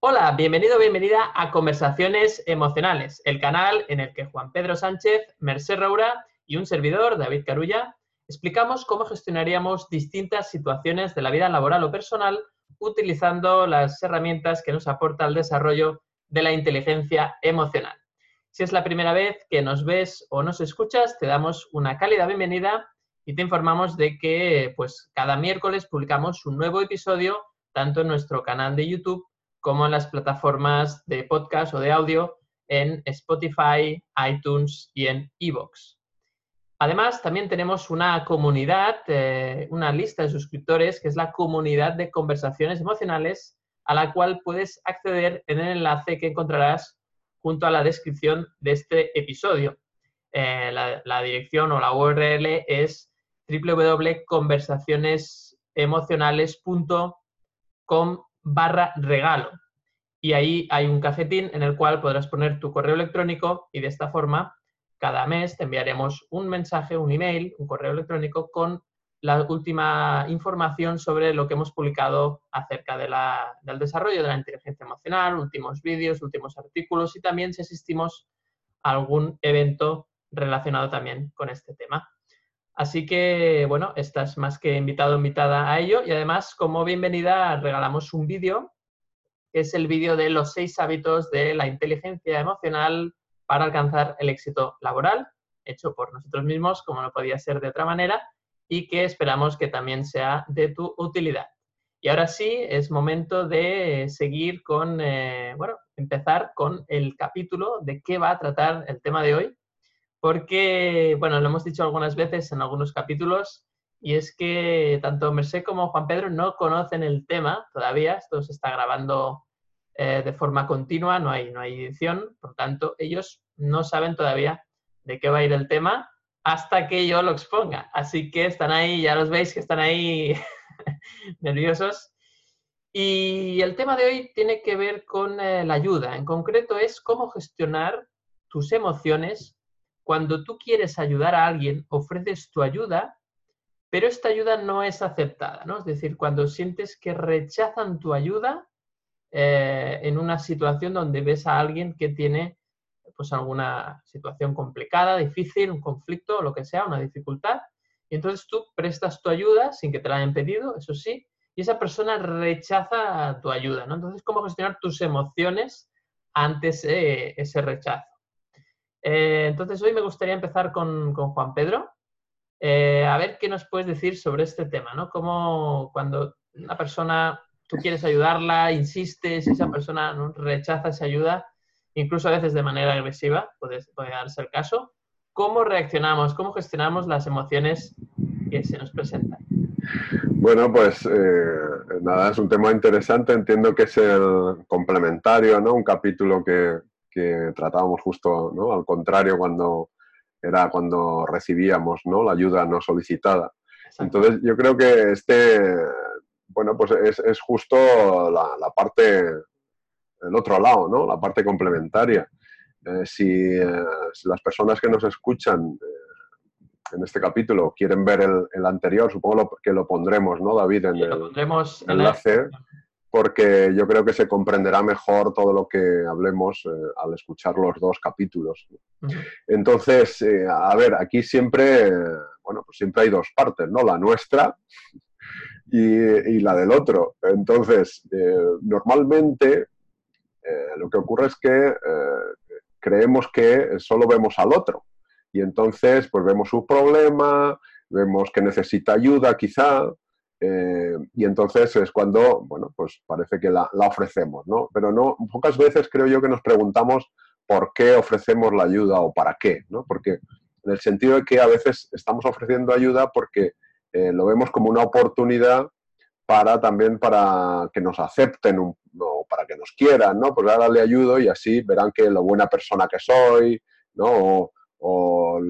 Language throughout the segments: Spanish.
Hola, bienvenido, bienvenida a Conversaciones Emocionales, el canal en el que Juan Pedro Sánchez, Merced Roura y un servidor, David Carulla, explicamos cómo gestionaríamos distintas situaciones de la vida laboral o personal utilizando las herramientas que nos aporta el desarrollo de la inteligencia emocional. Si es la primera vez que nos ves o nos escuchas, te damos una cálida bienvenida y te informamos de que pues, cada miércoles publicamos un nuevo episodio tanto en nuestro canal de YouTube como en las plataformas de podcast o de audio en Spotify, iTunes y en Evox. Además, también tenemos una comunidad, eh, una lista de suscriptores, que es la comunidad de conversaciones emocionales, a la cual puedes acceder en el enlace que encontrarás junto a la descripción de este episodio. Eh, la, la, dirección o la URL es www.conversacionesemocionales.com barra regalo. Y ahí hay un cafetín en el cual podrás poner tu correo electrónico y de esta forma cada mes te enviaremos un mensaje, un email, un correo electrónico con la última información sobre lo que hemos publicado acerca de la, del desarrollo de la inteligencia emocional, últimos vídeos, últimos artículos y también si asistimos a algún evento relacionado también con este tema. Así que, bueno, estás más que invitado invitada a ello y además, como bienvenida, regalamos un vídeo, que es el vídeo de los seis hábitos de la inteligencia emocional para alcanzar el éxito laboral, hecho por nosotros mismos, como no podía ser de otra manera, y que esperamos que también sea de tu utilidad. Y ahora sí, es momento de seguir con, eh, bueno, empezar con el capítulo de qué va a tratar el tema de hoy, porque, bueno, lo hemos dicho algunas veces en algunos capítulos, y es que tanto Merced como Juan Pedro no conocen el tema todavía, esto se está grabando eh, de forma continua, no hay, no hay edición, por tanto, ellos no saben todavía de qué va a ir el tema hasta que yo lo exponga. Así que están ahí, ya los veis que están ahí nerviosos. Y el tema de hoy tiene que ver con eh, la ayuda. En concreto es cómo gestionar tus emociones cuando tú quieres ayudar a alguien, ofreces tu ayuda, pero esta ayuda no es aceptada, ¿no? Es decir, cuando sientes que rechazan tu ayuda eh, en una situación donde ves a alguien que tiene pues alguna situación complicada, difícil, un conflicto, lo que sea, una dificultad, y entonces tú prestas tu ayuda sin que te la hayan pedido, eso sí, y esa persona rechaza tu ayuda, ¿no? Entonces, ¿cómo gestionar tus emociones ante ese rechazo? Eh, entonces, hoy me gustaría empezar con, Juan Pedro. Eh, a ver qué nos puedes decir sobre este tema, ¿no? Cómo cuando una persona, tú quieres ayudarla, insistes, esa persona rechaza esa ayuda, incluso a veces de manera agresiva, puede, puede darse el caso. ¿Cómo reaccionamos? ¿Cómo gestionamos las emociones que se nos presentan? Bueno, pues eh, nada, es un tema interesante. Entiendo que es el complementario, ¿no? Un capítulo que, que tratábamos justo ¿no? al contrario cuando era cuando recibíamos ¿no? la ayuda no solicitada. Entonces yo creo que este, bueno, pues es, es justo la, la, parte, el otro lado, ¿no? la parte complementaria. Eh, si, eh, si, las personas que nos escuchan eh, en este capítulo quieren ver el, el anterior, supongo que lo pondremos, ¿no, David? En el enlace porque yo creo que se comprenderá mejor todo lo que hablemos eh, al escuchar los dos capítulos. Entonces, eh, a ver, aquí siempre, bueno, pues siempre hay dos partes, ¿no? La nuestra y, la del otro. Entonces, eh, normalmente lo que ocurre es que creemos que solo vemos al otro y entonces, pues vemos su problema, vemos que necesita ayuda quizá, eh, y entonces es cuando, bueno, pues parece que la, ofrecemos, ¿no? Pero no, pocas veces creo yo que nos preguntamos por qué ofrecemos la ayuda o para qué, ¿no? Porque en el sentido de que a veces estamos ofreciendo ayuda porque eh, lo vemos como una oportunidad para también para que nos acepten o para que nos quieran, ¿no? Pues ahora le ayudo y así verán que lo buena persona que soy, ¿no? O, o,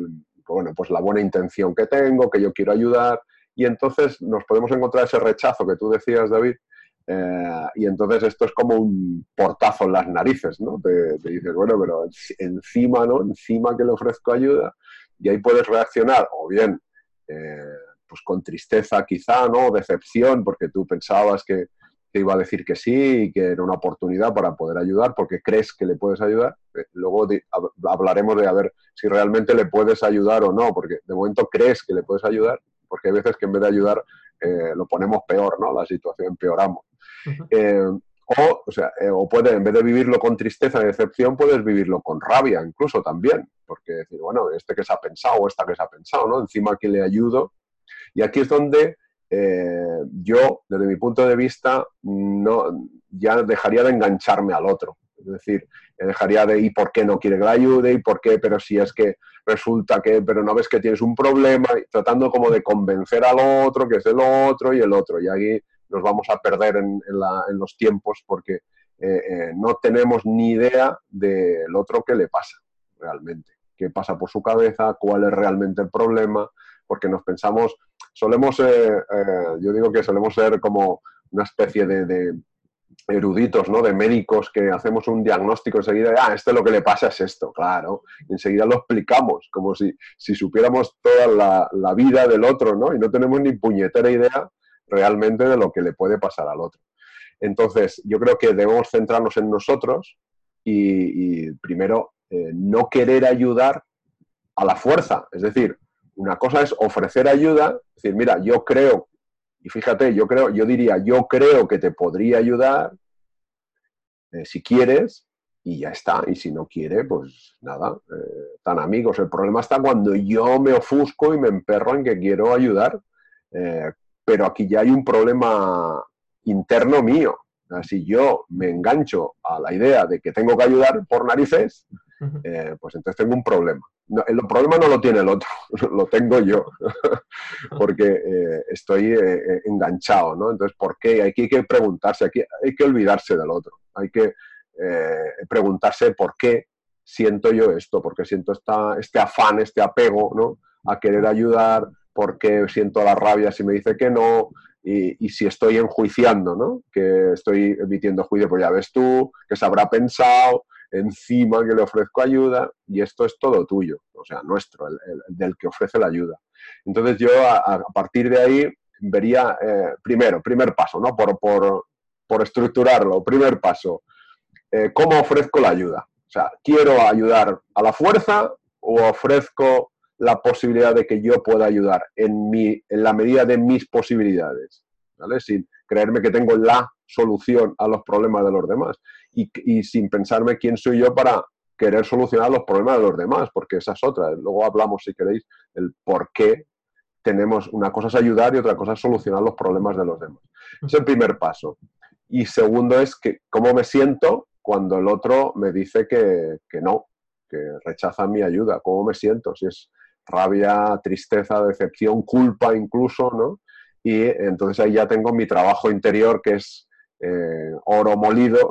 bueno, pues la buena intención que tengo, que yo quiero ayudar y entonces nos podemos encontrar ese rechazo que tú decías, David, eh, y entonces esto es como un portazo en las narices, ¿no? Te, dices, bueno, pero encima, ¿no? Encima que le ofrezco ayuda, y ahí puedes reaccionar, o bien, eh, pues con tristeza quizá, ¿no? decepción, porque tú pensabas que, te iba a decir que sí y que era una oportunidad para poder ayudar porque crees que le puedes ayudar. Eh, luego hablaremos de a ver si realmente le puedes ayudar o no, porque de momento crees que le puedes ayudar, porque hay veces que en vez de ayudar eh, lo ponemos peor, ¿no? La situación empeoramos. Eh, o, o, sea, o puede, en vez de vivirlo con tristeza y decepción, puedes vivirlo con rabia incluso también, porque decir, bueno, este que se ha pensado o esta que se ha pensado, ¿no? Encima que le ayudo. Y aquí es donde eh, yo, desde mi punto de vista, no, ya dejaría de engancharme al otro. Es decir, dejaría de, ¿y por qué no quiere que la ayude? ¿Y por qué? Pero si es que resulta que, pero no ves que tienes un problema, tratando como de convencer al otro, que es el otro y el otro. Y ahí nos vamos a perder en, los tiempos porque eh, eh, no tenemos ni idea del otro qué le pasa realmente, qué pasa por su cabeza, cuál es realmente el problema, porque nos pensamos, solemos, eh, eh, yo digo que solemos ser como una especie de, eruditos, ¿no? De médicos que hacemos un diagnóstico enseguida, ah, esto lo que le pasa es esto, claro, y enseguida lo explicamos, como si, si supiéramos toda la, vida del otro, ¿no? Y no tenemos ni puñetera idea realmente de lo que le puede pasar al otro. Entonces, yo creo que debemos centrarnos en nosotros y, primero eh, no querer ayudar a la fuerza, es decir, una cosa es ofrecer ayuda, es decir, mira, yo creo, y fíjate, yo creo, yo diría, yo creo que te podría ayudar eh, si quieres, y ya está. Y si no quiere, pues nada, eh, tan amigos. El problema está cuando yo me ofusco y me emperro en que quiero ayudar. Eh, pero aquí ya hay un problema interno mío. Si yo me engancho a la idea de que tengo que ayudar por narices, pues entonces tengo un problema el problema no lo tiene el otro, lo tengo yo, porque eh, estoy eh, eh, enganchado, ¿no? Entonces, ¿por qué? Hay que preguntarse, aquí hay que olvidarse del otro, hay que preguntarse por qué siento yo esto, por qué siento esta, este afán, este apego, ¿no? A querer ayudar, por qué siento la rabia si me dice que no, y, y, si estoy enjuiciando, ¿no? Que estoy emitiendo juicio, pues ya ves tú, que se habrá pensado, encima que le ofrezco ayuda y esto es todo tuyo, o sea, nuestro, el, del que ofrece la ayuda. Entonces yo a, partir de ahí vería, eh, primero, primer paso, ¿no? Por, por, por estructurarlo, primer paso, eh, ¿cómo ofrezco la ayuda? O sea, ¿quiero ayudar a la fuerza o ofrezco la posibilidad de que yo pueda ayudar en, mi, en la medida de mis posibilidades? ¿Vale? Sin creerme que tengo la solución a los problemas de los demás y, sin pensarme quién soy yo para querer solucionar los problemas de los demás, porque esa es otra. Luego hablamos, si queréis, el por qué tenemos una cosa es ayudar y otra cosa es solucionar los problemas de los demás. Es el primer paso. Y segundo es que cómo me siento cuando el otro me dice que, que no, que rechaza mi ayuda. ¿Cómo me siento? Si es rabia, tristeza, decepción, culpa incluso, ¿no? Y entonces ahí ya tengo mi trabajo interior que es eh, oro molido,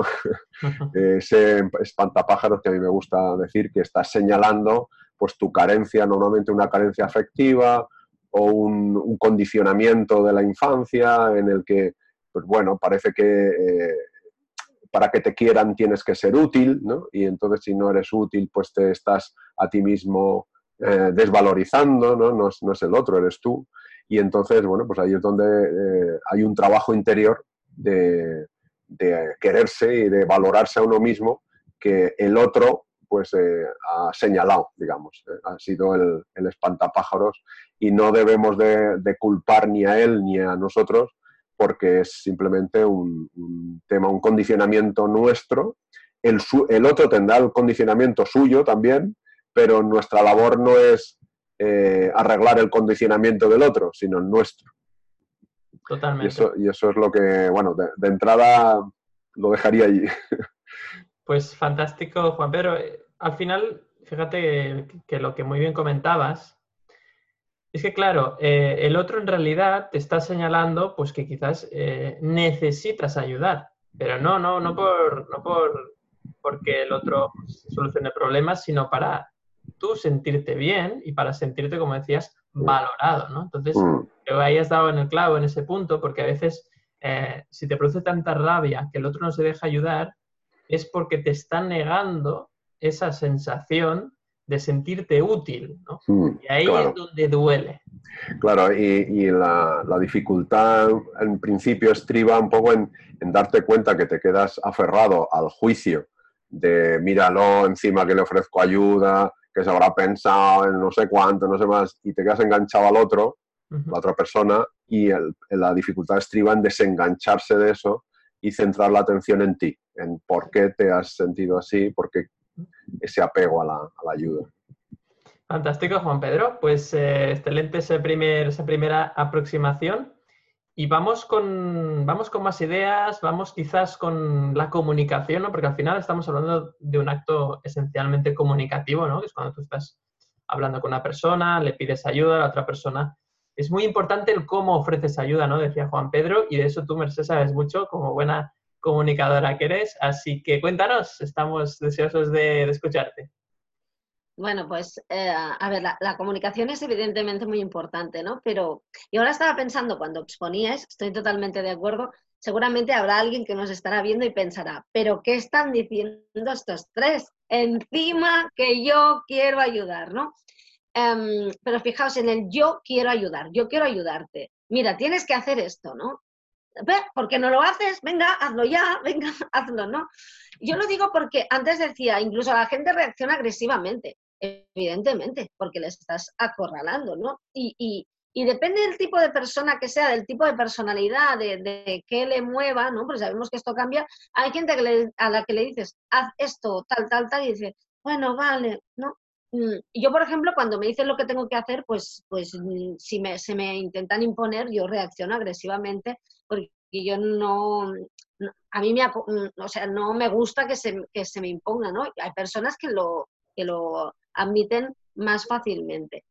ese espantapájaros que a mí me gusta decir que está señalando pues tu carencia, normalmente una carencia afectiva o un, condicionamiento de la infancia en el que, pues bueno, parece que eh, para que te quieran tienes que ser útil, ¿no? Y entonces si no eres útil, pues te estás a ti mismo eh, desvalorizando, ¿no? ¿no? es el otro, eres tú. Y entonces, bueno, pues ahí es donde hay un trabajo interior de, quererse y de valorarse a uno mismo que el otro pues eh, ha señalado, digamos, eh, ha sido el, espantapájaros y no debemos de, culpar ni a él ni a nosotros porque es simplemente un, tema, un condicionamiento nuestro. El, el, otro tendrá el condicionamiento suyo también, pero nuestra labor no es eh, arreglar el condicionamiento del otro, sino el nuestro. Totalmente. Y eso, y eso es lo que, bueno, de, entrada lo dejaría allí. Pues fantástico, Juan Pedro. Eh, al final, fíjate que, lo que muy bien comentabas es que, claro, eh, el otro en realidad te está señalando pues que quizás eh, necesitas ayudar, pero no, no, no por, no por porque el otro solucione problemas, sino para tú sentirte bien y para sentirte, como decías, valorado, ¿no? Entonces, mm. creo que ahí has dado en el clavo en ese punto, porque a veces eh, si te produce tanta rabia que el otro no se deja ayudar, es porque te está negando esa sensación de sentirte útil, ¿no? Mm, y ahí es donde duele. Claro, y, la, dificultad en principio estriba un poco en, darte cuenta que te quedas aferrado al juicio de míralo, encima que le ofrezco ayuda, que se habrá pensado en no sé cuánto, no sé más, y te quedas enganchado al otro, la otra persona, y la dificultad estriba en desengancharse de eso y centrar la atención en ti, en por qué te has sentido así, por qué ese apego a la ayuda. Fantástico, Juan Pedro. Pues eh, excelente ese primer, esa primera aproximación. Y vamos con, vamos con más ideas, vamos quizás con la comunicación, ¿no? porque al final estamos hablando de un acto esencialmente comunicativo, ¿no? que es cuando tú estás hablando con una persona, le pides ayuda a la otra persona. Es muy importante el cómo ofreces ayuda, ¿no? decía Juan Pedro, y de eso tú, Mercedes, sabes mucho como buena comunicadora que eres. Así que cuéntanos, estamos deseosos de escucharte. Bueno, pues, eh, a ver, la, comunicación es evidentemente muy importante, ¿no? Pero yo ahora estaba pensando, cuando exponías, estoy totalmente de acuerdo, seguramente habrá alguien que nos estará viendo y pensará, pero ¿qué están diciendo estos tres? Encima que yo quiero ayudar, ¿no? Em, pero fijaos en el yo quiero ayudar, yo quiero ayudarte. Mira, tienes que hacer esto, ¿no? ¿Por qué no lo haces? Venga, hazlo ya, venga, hazlo, ¿no? Yo lo digo porque antes decía, incluso la gente reacciona agresivamente evidentemente, porque les estás acorralando, ¿no? Y, depende del tipo de persona que sea, del tipo de personalidad, de, de qué le mueva, ¿no? Porque sabemos que esto cambia. Hay gente a la que le dices, haz esto, tal, tal, tal, y dice, bueno, vale, ¿no? Mm, yo, por ejemplo, cuando me dicen lo que tengo que hacer, pues, pues mm, si me, se me intentan imponer, yo reacciono agresivamente porque yo no, a mí me, mm, o sea, no me gusta que se, que se me imponga, ¿no? Hay personas que lo, que lo admiten más fácilmente.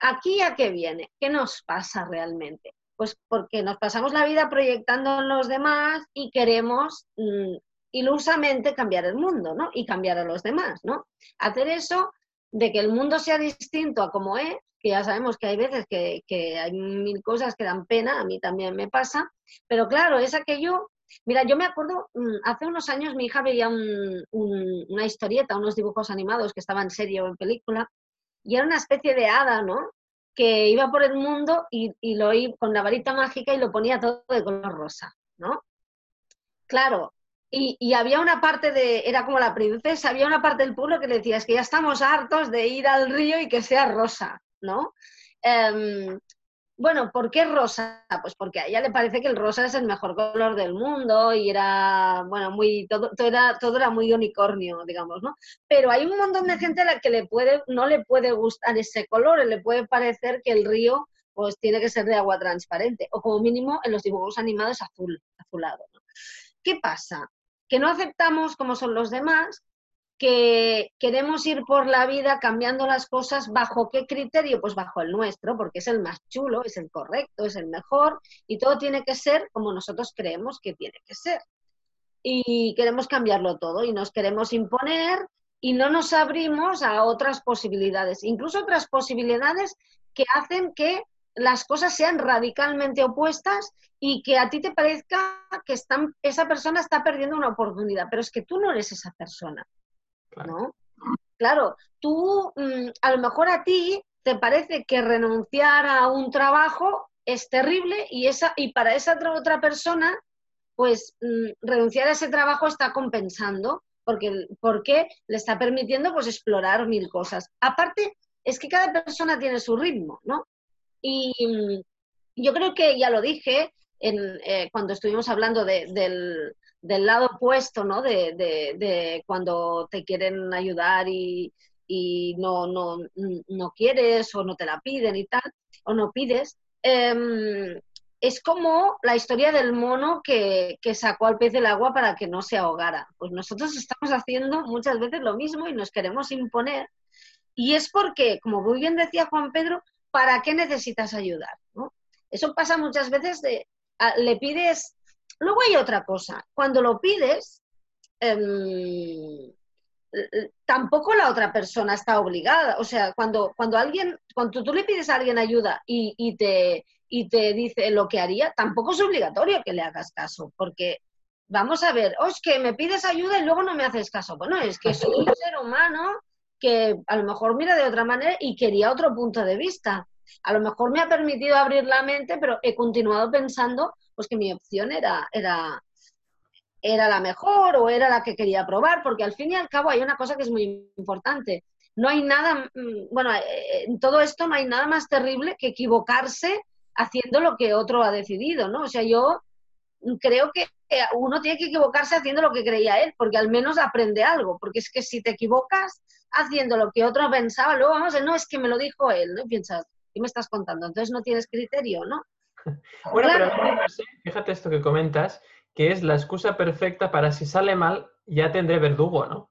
¿Aquí a qué viene? ¿Qué nos pasa realmente? Pues porque nos pasamos la vida proyectando en los demás y queremos mm, ilusamente cambiar el mundo, ¿no? Y cambiar a los demás, ¿no? Hacer eso de que el mundo sea distinto a como es, que ya sabemos que hay veces que, que hay mil cosas que dan pena, a mí también me pasa, pero claro, es aquello Mira, yo me acuerdo, mm, hace unos años mi hija veía una historieta, unos dibujos animados que estaban en serie o en película, y era una especie de hada, ¿no? Que iba por el mundo y, lo iba con la varita mágica y lo ponía todo de color rosa, ¿no? Claro, y, había una parte de, era como la princesa, había una parte del pueblo que decía, es que ya estamos hartos de ir al río y que sea rosa, ¿no? Em, bueno, ¿por qué rosa? Pues porque a ella le parece que el rosa es el mejor color del mundo y era, bueno, muy, todo, todo, era, todo era muy unicornio, digamos, ¿no? Pero hay un montón de gente a la que le puede, no le puede gustar ese color, le puede parecer que el río pues tiene que ser de agua transparente, o como mínimo en los dibujos animados azul, azulado. ¿no? ¿Qué pasa? Que no aceptamos como son los demás que queremos ir por la vida cambiando las cosas bajo qué criterio, pues bajo el nuestro, porque es el más chulo, es el correcto, es el mejor y todo tiene que ser como nosotros creemos que tiene que ser. Y queremos cambiarlo todo y nos queremos imponer y no nos abrimos a otras posibilidades, incluso otras posibilidades que hacen que las cosas sean radicalmente opuestas y que a ti te parezca que están, esa persona está perdiendo una oportunidad, pero es que tú no eres esa persona. ¿No? Claro, tú, mm, a lo mejor a ti te parece que renunciar a un trabajo es terrible y, esa, y para esa otra persona, pues mm, renunciar a ese trabajo está compensando porque, porque le está permitiendo pues explorar mil cosas. Aparte, es que cada persona tiene su ritmo, ¿no? Y mm, yo creo que ya lo dije en, eh, cuando estuvimos hablando del, del lado opuesto, ¿no? De, de, cuando te quieren ayudar y, no, no, quieres o no te la piden y tal, o no pides. Em, es como la historia del mono que, sacó al pez del agua para que no se ahogara. Pues nosotros estamos haciendo muchas veces lo mismo y nos queremos imponer. Y es porque, como muy bien decía Juan Pedro, ¿para qué necesitas ayudar? Eso pasa muchas veces de, le pides Luego hay otra cosa, cuando lo pides, em, tampoco la otra persona está obligada. O sea, cuando, cuando alguien, cuando tú le pides a alguien ayuda y, te, y te dice lo que haría, tampoco es obligatorio que le hagas caso, porque vamos a ver, oh, es que me pides ayuda y luego no me haces caso. Bueno, es que soy un ser humano que a lo mejor mira de otra manera y quería otro punto de vista. A lo mejor me ha permitido abrir la mente, pero he continuado pensando pues que mi opción era, era, era la mejor o era la que quería probar, porque al fin y al cabo hay una cosa que es muy importante. No hay nada, mm, bueno, eh, en todo esto no hay nada más terrible que equivocarse haciendo lo que otro ha decidido, ¿no? O sea, yo creo que uno tiene que equivocarse haciendo lo que creía él, porque al menos aprende algo, porque es que si te equivocas haciendo lo que otro pensaba, luego vamos, no, es que me lo dijo él, ¿no? piensas, ¿qué me estás contando? Entonces no tienes criterio, ¿no? Bueno, pero fíjate esto que comentas, que es la excusa perfecta para si sale mal, ya tendré verdugo, ¿no?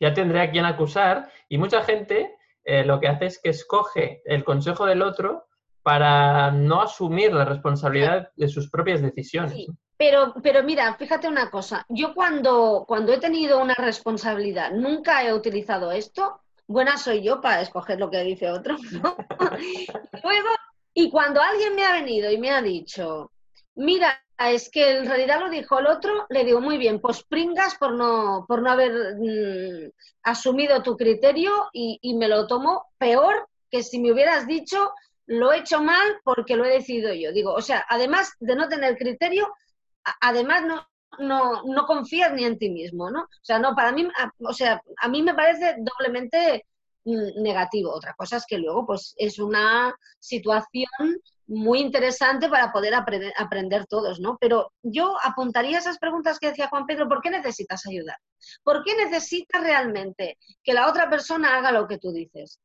Ya tendré a quien acusar y mucha gente eh, lo que hace es que escoge el consejo del otro para no asumir la responsabilidad de sus propias decisiones. Pero, pero mira, fíjate una cosa, yo cuando, cuando he tenido una responsabilidad, nunca he utilizado esto, buena soy yo para escoger lo que dice otro, Luego, y cuando alguien me ha venido y me ha dicho, mira, es que en realidad lo dijo el otro, le digo, muy bien, pues pringas por no, por no haber mm, asumido tu criterio y, me lo tomo peor que si me hubieras dicho, lo he hecho mal porque lo he decidido yo. Digo, o sea, además de no tener criterio, además no, no, no confías ni en ti mismo, ¿no? O sea, no, para mí, o sea, a mí me parece doblemente negativo. Otra cosa es que luego, pues, es una situación muy interesante para poder aprender, todos, ¿no? Pero yo apuntaría esas preguntas que decía Juan Pedro, ¿por qué necesitas ayudar? ¿Por qué necesitas realmente que la otra persona haga lo que tú dices?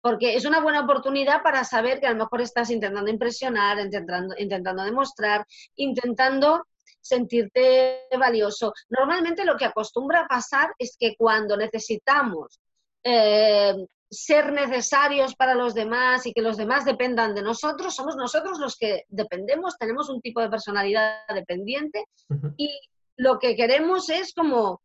Porque es una buena oportunidad para saber que a lo mejor estás intentando impresionar, intentando, intentando demostrar, intentando sentirte valioso. Normalmente lo que acostumbra a pasar es que cuando necesitamos eh, ser necesarios para los demás y que los demás dependan de nosotros, somos nosotros los que dependemos, tenemos un tipo de personalidad dependiente y lo que queremos es como,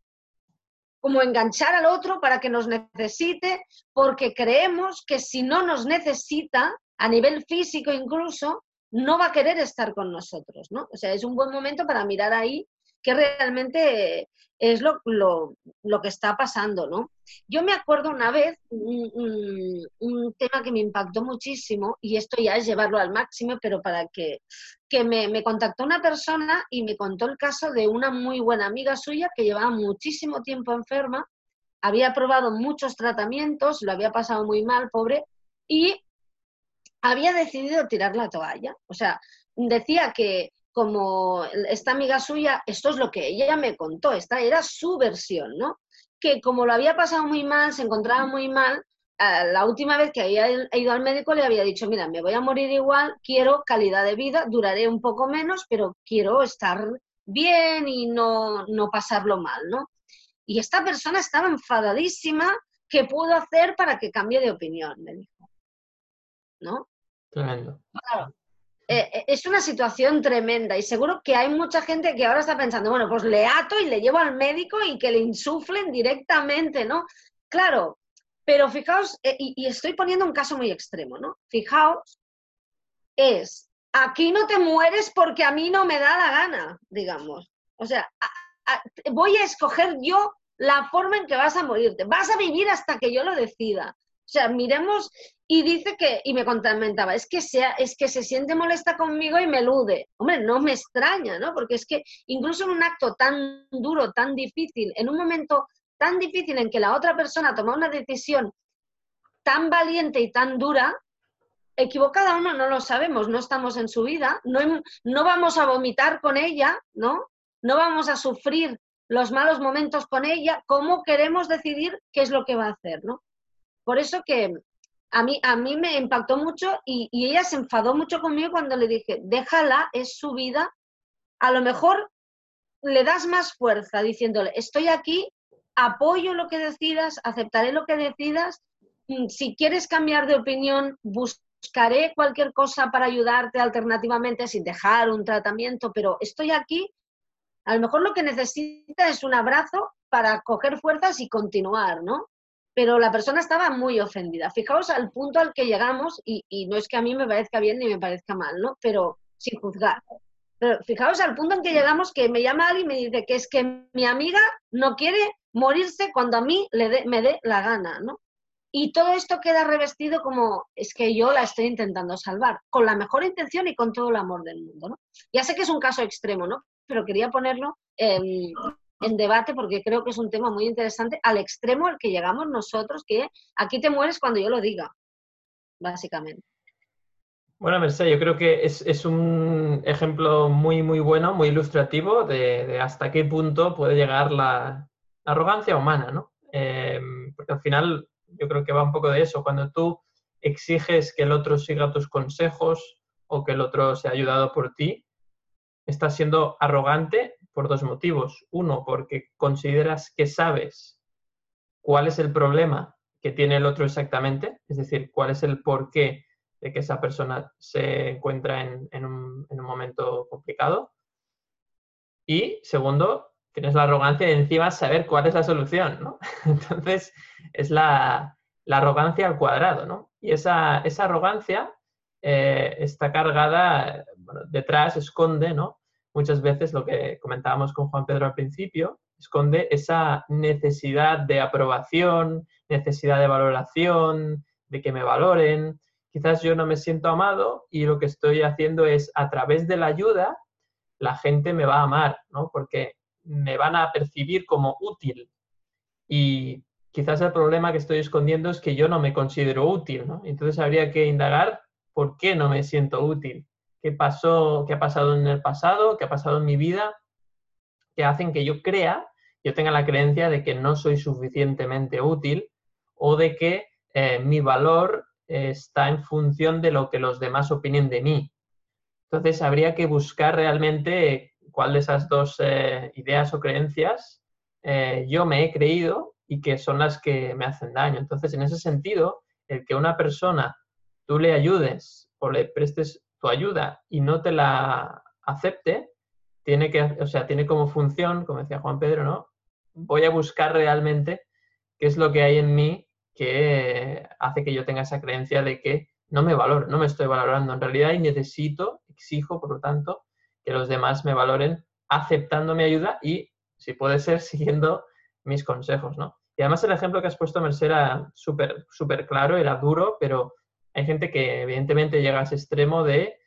como enganchar al otro para que nos necesite, porque creemos que si no nos necesita, a nivel físico incluso, no va a querer estar con nosotros, ¿no? O sea, es un buen momento para mirar ahí qué realmente es lo, lo, que está pasando, ¿no? Yo me acuerdo una vez un, tema que me impactó muchísimo, y esto ya es llevarlo al máximo, pero para que, que me, me, contactó una persona y me contó el caso de una muy buena amiga suya que llevaba muchísimo tiempo enferma, había probado muchos tratamientos, lo había pasado muy mal, pobre, y había decidido tirar la toalla. O sea, decía que como esta amiga suya, esto es lo que ella me contó, esta era su versión, ¿no? Que como lo había pasado muy mal, se encontraba muy mal, la última vez que había ido al médico le había dicho, mira, me voy a morir igual, quiero calidad de vida, duraré un poco menos, pero quiero estar bien y no, no pasarlo mal, ¿no? Y esta persona estaba enfadadísima, ¿qué puedo hacer para que cambie de opinión? Me dijo. ¿No? Tremendo. Claro. Eh, eh, es una situación tremenda y seguro que hay mucha gente que ahora está pensando, bueno, pues le ato y le llevo al médico y que le insuflen directamente, ¿no? Claro, pero fijaos, eh, y, estoy poniendo un caso muy extremo, ¿no? Fijaos, es, aquí no te mueres porque a mí no me da la gana, digamos. O sea, voy a escoger yo la forma en que vas a morirte. Vas a vivir hasta que yo lo decida. O sea, miremos y dice que, y me comentaba, es que, sea, es que se siente molesta conmigo y me elude. Hombre, no me extraña, ¿no? Porque es que incluso en un acto tan duro, tan difícil, en un momento tan difícil en que la otra persona toma una decisión tan valiente y tan dura, equivocada o no, no lo sabemos, no estamos en su vida, no, no vamos a vomitar con ella, ¿no? No vamos a sufrir los malos momentos con ella, ¿cómo queremos decidir qué es lo que va a hacer, ¿no? Por eso que a mí, a mí me impactó mucho y, ella se enfadó mucho conmigo cuando le dije, déjala, es su vida. A lo mejor le das más fuerza diciéndole, estoy aquí, apoyo lo que decidas, aceptaré lo que decidas. Mm, si quieres cambiar de opinión, buscaré cualquier cosa para ayudarte alternativamente sin dejar un tratamiento, pero estoy aquí. A lo mejor lo que necesita es un abrazo para coger fuerzas y continuar, ¿no? Pero la persona estaba muy ofendida. Fijaos al punto al que llegamos, y, no es que a mí me parezca bien ni me parezca mal, ¿no? Pero sin juzgar. Pero fijaos al punto en que llegamos que me llama alguien y me dice que es que mi amiga no quiere morirse cuando a mí le me dé la gana, ¿no? Y todo esto queda revestido como es que yo la estoy intentando salvar, con la mejor intención y con todo el amor del mundo. ¿no? Ya sé que es un caso extremo, ¿no? pero quería ponerlo en, en debate porque creo que es un tema muy interesante al extremo al que llegamos nosotros, que aquí te mueres cuando yo lo diga, básicamente. Bueno, Mercedes, yo creo que es, un ejemplo muy, muy bueno, muy ilustrativo de, hasta qué punto puede llegar la arrogancia humana, ¿no? Eh, porque al final yo creo que va un poco de eso. Cuando tú exiges que el otro siga tus consejos o que el otro sea ayudado por ti, estás siendo arrogante por dos motivos. Uno, porque consideras que sabes cuál es el problema que tiene el otro exactamente, es decir, cuál es el porqué de que esa persona se encuentra en, un, momento complicado. Y segundo, tienes la arrogancia de encima saber cuál es la solución, ¿no? Entonces, es la, arrogancia al cuadrado, ¿no? Y esa, esa arrogancia eh, está cargada, detrás esconde, ¿no? Muchas veces lo que comentábamos con Juan Pedro al principio, esconde esa necesidad de aprobación, necesidad de valoración, de que me valoren, quizás yo no me siento amado y lo que estoy haciendo es a través de la ayuda, la gente me va a amar, ¿no? Porque me van a percibir como útil. Y quizás el problema que estoy escondiendo es que yo no me considero útil, ¿no? Entonces habría que indagar por qué no me siento útil, qué pasó, ha pasado en el pasado, qué ha pasado en mi vida, que hacen que yo crea, yo tenga la creencia de que no soy suficientemente útil o de que eh, mi valor está en función de lo que los demás opinen de mí. Entonces, habría que buscar realmente cuál de esas dos eh, ideas o creencias eh, yo me he creído y que son las que me hacen daño. Entonces, en ese sentido, el que una persona tú le ayudes o le prestes ayuda y no te la acepte, tiene que, o sea, tiene como función, como decía Juan Pedro, ¿no? Voy a buscar realmente qué es lo que hay en mí que hace que yo tenga esa creencia de que no me valoro, no me estoy valorando en realidad y necesito, exijo, por lo tanto, que los demás me valoren aceptando mi ayuda y, si puede ser, siguiendo mis consejos, ¿no? Y además el ejemplo que has puesto, Merced, era súper, súper claro, era duro, pero hay gente que evidentemente llega a ese extremo de,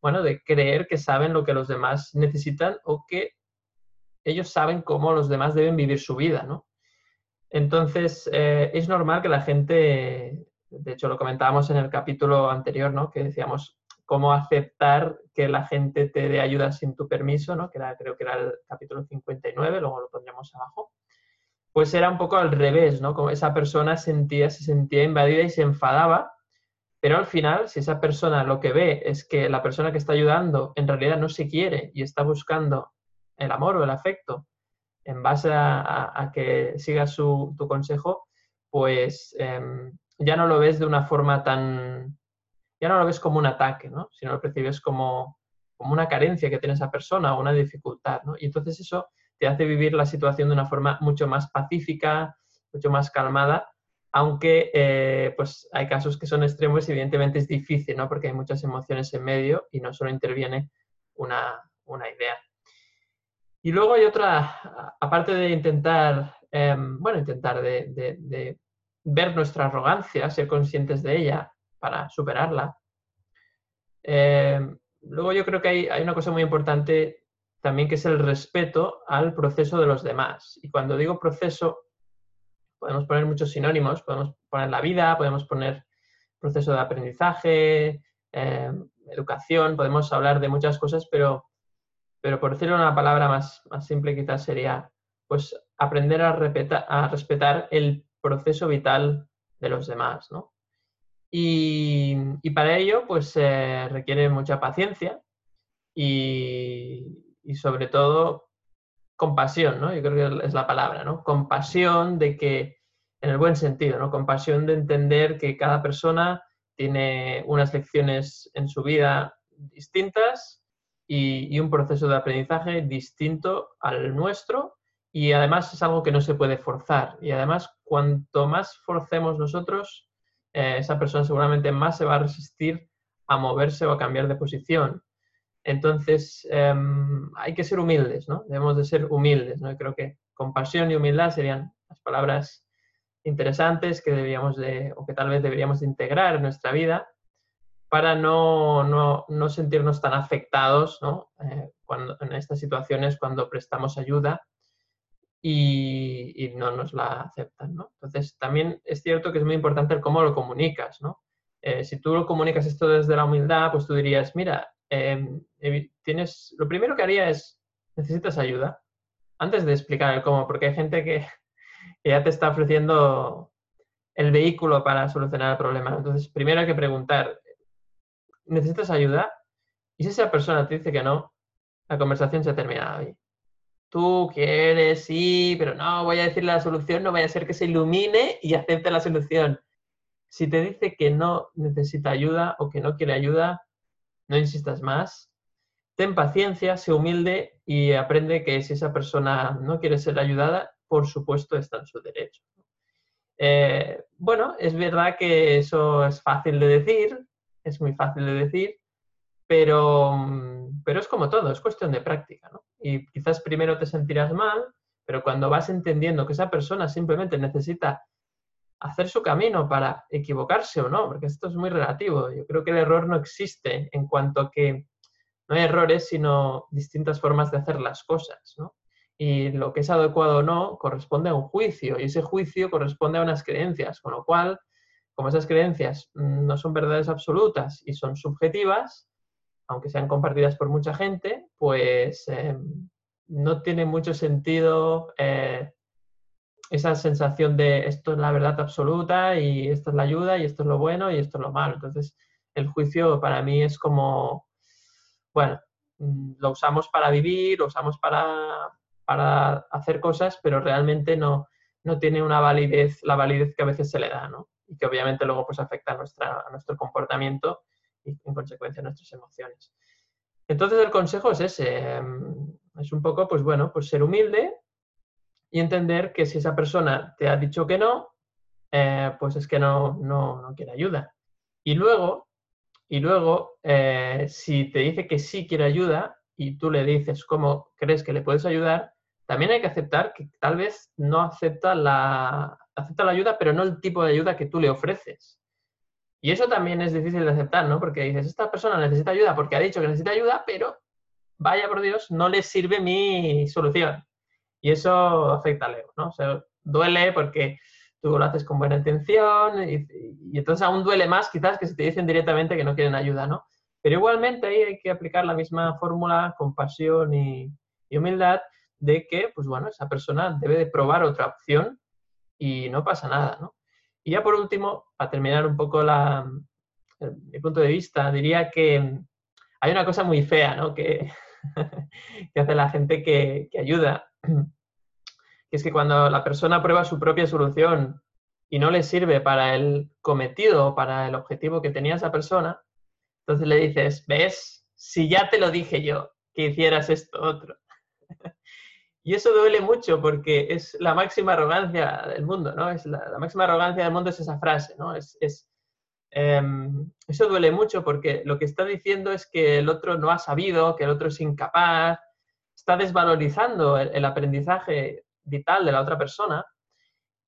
bueno, de creer que saben lo que los demás necesitan o que ellos saben cómo los demás deben vivir su vida, ¿no? Entonces, eh, es normal que la gente, de hecho lo comentábamos en el capítulo anterior, ¿no? Que decíamos cómo aceptar que la gente te dé ayuda sin tu permiso, ¿no? Que era, creo que era el capítulo 59, luego lo pondríamos abajo. Pues era un poco al revés, ¿no? Como esa persona sentía, se sentía invadida y se enfadaba, pero al final, si esa persona lo que ve es que la persona que está ayudando en realidad no se quiere y está buscando el amor o el afecto en base a, que sigas su, tu consejo, pues em, ya no lo ves de una forma tan, ya no lo ves como un ataque, ¿no? sino lo percibes como, como una carencia que tiene esa persona o una dificultad. ¿no? Y entonces eso te hace vivir la situación de una forma mucho más pacífica, mucho más calmada, aunque eh, pues hay casos que son extremos y evidentemente es difícil, ¿no? porque hay muchas emociones en medio y no solo interviene una, una idea. Y luego hay otra, aparte de intentar, em, bueno, intentar de, ver nuestra arrogancia, ser conscientes de ella para superarla. Em, luego yo creo que hay, hay, una cosa muy importante también que es el respeto al proceso de los demás. Y cuando digo proceso, podemos poner muchos sinónimos, podemos poner la vida, podemos poner proceso de aprendizaje, em, educación, podemos hablar de muchas cosas, pero pero por decirlo una palabra más, más simple quizás sería pues aprender a, a, respetar el proceso vital de los demás, ¿no? Y, y para ello pues se requiere mucha paciencia y, y, sobre todo compasión, ¿no? Yo creo que es la palabra, ¿no? Compasión de que, en el buen sentido, ¿no? Compasión de entender que cada persona tiene unas lecciones en su vida distintas y, un proceso de aprendizaje distinto al nuestro y además es algo que no se puede forzar. Y además, cuanto más forcemos nosotros, eh, esa persona seguramente más se va a resistir a moverse o a cambiar de posición. Entonces, em, hay que ser humildes, ¿no? Debemos de ser humildes, ¿no? creo que compasión y humildad serían las palabras interesantes que deberíamos de, o que tal vez deberíamos de integrar en nuestra vida para no, no, no sentirnos tan afectados ¿no? Eh, cuando, en estas situaciones cuando prestamos ayuda y, y, no nos la aceptan. ¿no? Entonces, también es cierto que es muy importante el cómo lo comunicas. ¿no? Eh, si tú lo comunicas esto desde la humildad, pues tú dirías, mira, em, tienes, lo primero que haría es, necesitas ayuda, antes de explicar el cómo, porque hay gente que, que ya te está ofreciendo el vehículo para solucionar el problema. Entonces, primero hay que preguntar, ¿necesitas ayuda? Y si esa persona te dice que no, la conversación se ha terminado ahí. Tú quieres, sí, pero no, voy a decirle la solución, no vaya a ser que se ilumine y acepte la solución. Si te dice que no necesita ayuda o que no quiere ayuda, no insistas más. Ten paciencia, sé humilde y aprende que si esa persona no quiere ser ayudada, por supuesto está en su derecho. Eh, bueno, es verdad que eso es fácil de decir, es muy fácil de decir, pero, pero es como todo, es cuestión de práctica. Y quizás primero te sentirás mal, pero cuando vas entendiendo que esa persona simplemente necesita hacer su camino para equivocarse o no, porque esto es muy relativo. Yo creo que el error no existe en cuanto que no hay errores, sino distintas formas de hacer las cosas. Y lo que es adecuado o no corresponde a un juicio, y ese juicio corresponde a unas creencias, con lo cual como esas creencias mm, no son verdades absolutas y son subjetivas, aunque sean compartidas por mucha gente, pues em, no tiene mucho sentido eh, esa sensación de esto es la verdad absoluta y esto es la ayuda y esto es lo bueno y esto es lo malo. Entonces, el juicio para mí es como, bueno, mm, lo usamos para vivir, lo usamos para, para hacer cosas, pero realmente no, no tiene una validez, la validez que a veces se le da, ¿no? y que obviamente luego pues afecta a, nuestra, nuestro comportamiento y en consecuencia a nuestras emociones. Entonces el consejo es ese, em, es un poco pues bueno, pues ser humilde y entender que si esa persona te ha dicho que no, eh, pues es que no, no, no, quiere ayuda. Y luego, y luego eh, si te dice que sí quiere ayuda y tú le dices cómo crees que le puedes ayudar, también hay que aceptar que tal vez no acepta la, acepta la ayuda, pero no el tipo de ayuda que tú le ofreces. Y eso también es difícil de aceptar, ¿no? Porque dices, esta persona necesita ayuda porque ha dicho que necesita ayuda, pero vaya por Dios, no le sirve mi solución. Y eso afecta al ego, ¿no? O duele porque tú lo haces con buena intención y, entonces aún duele más quizás que si te dicen directamente que no quieren ayuda, ¿no? Pero igualmente ahí hay que aplicar la misma fórmula, compasión y, humildad de que, pues bueno, esa persona debe de probar otra opción y no pasa nada, ¿no? Y ya por último, para terminar un poco la, mi punto de vista, diría que hay una cosa muy fea, ¿no? Que, que hace la gente que, que ayuda, que es que cuando la persona prueba su propia solución y no le sirve para el cometido, para el objetivo que tenía esa persona, entonces le dices, ves, si ya te lo dije yo, que hicieras esto otro. Y eso duele mucho porque es la máxima arrogancia del mundo, ¿no? Es la, máxima arrogancia del mundo es esa frase, ¿no? Es, em, eso duele mucho porque lo que está diciendo es que el otro no ha sabido, que el otro es incapaz, está desvalorizando el, aprendizaje vital de la otra persona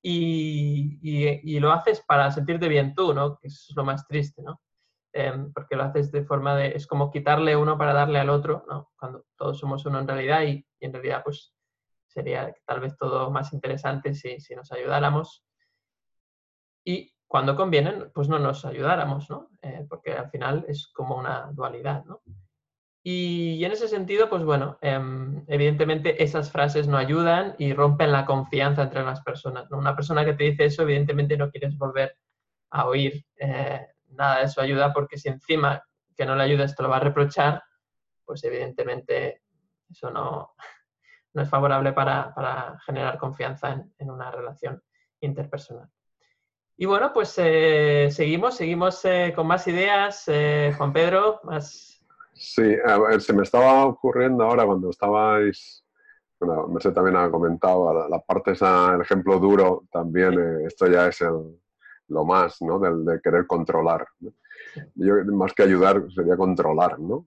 y, lo haces para sentirte bien tú, ¿no? Que es lo más triste, ¿no? Em, porque lo haces de forma de, es como quitarle uno para darle al otro, ¿no? Cuando todos somos uno en realidad y, en realidad pues sería tal vez todo más interesante si, nos ayudáramos. Y cuando convienen, pues no nos ayudáramos, ¿no? Eh, porque al final es como una dualidad, ¿no? Y, en ese sentido, pues bueno, em, evidentemente esas frases no ayudan y rompen la confianza entre las personas. Una persona que te dice eso, evidentemente no quieres volver a oír eh, nada de su ayuda porque si encima que no le ayudas te lo va a reprochar, pues evidentemente eso no, no es favorable para, generar confianza en, una relación interpersonal. Y bueno, pues eh, seguimos, seguimos eh, con más ideas. Eh, Juan Pedro, más... Sí, a ver, se me estaba ocurriendo ahora cuando estabais, bueno, Merced también ha comentado, la, parte esa, el ejemplo duro también, esto ya es lo más, ¿no? Del, de querer controlar. Yo, más que ayudar, sería controlar, ¿no?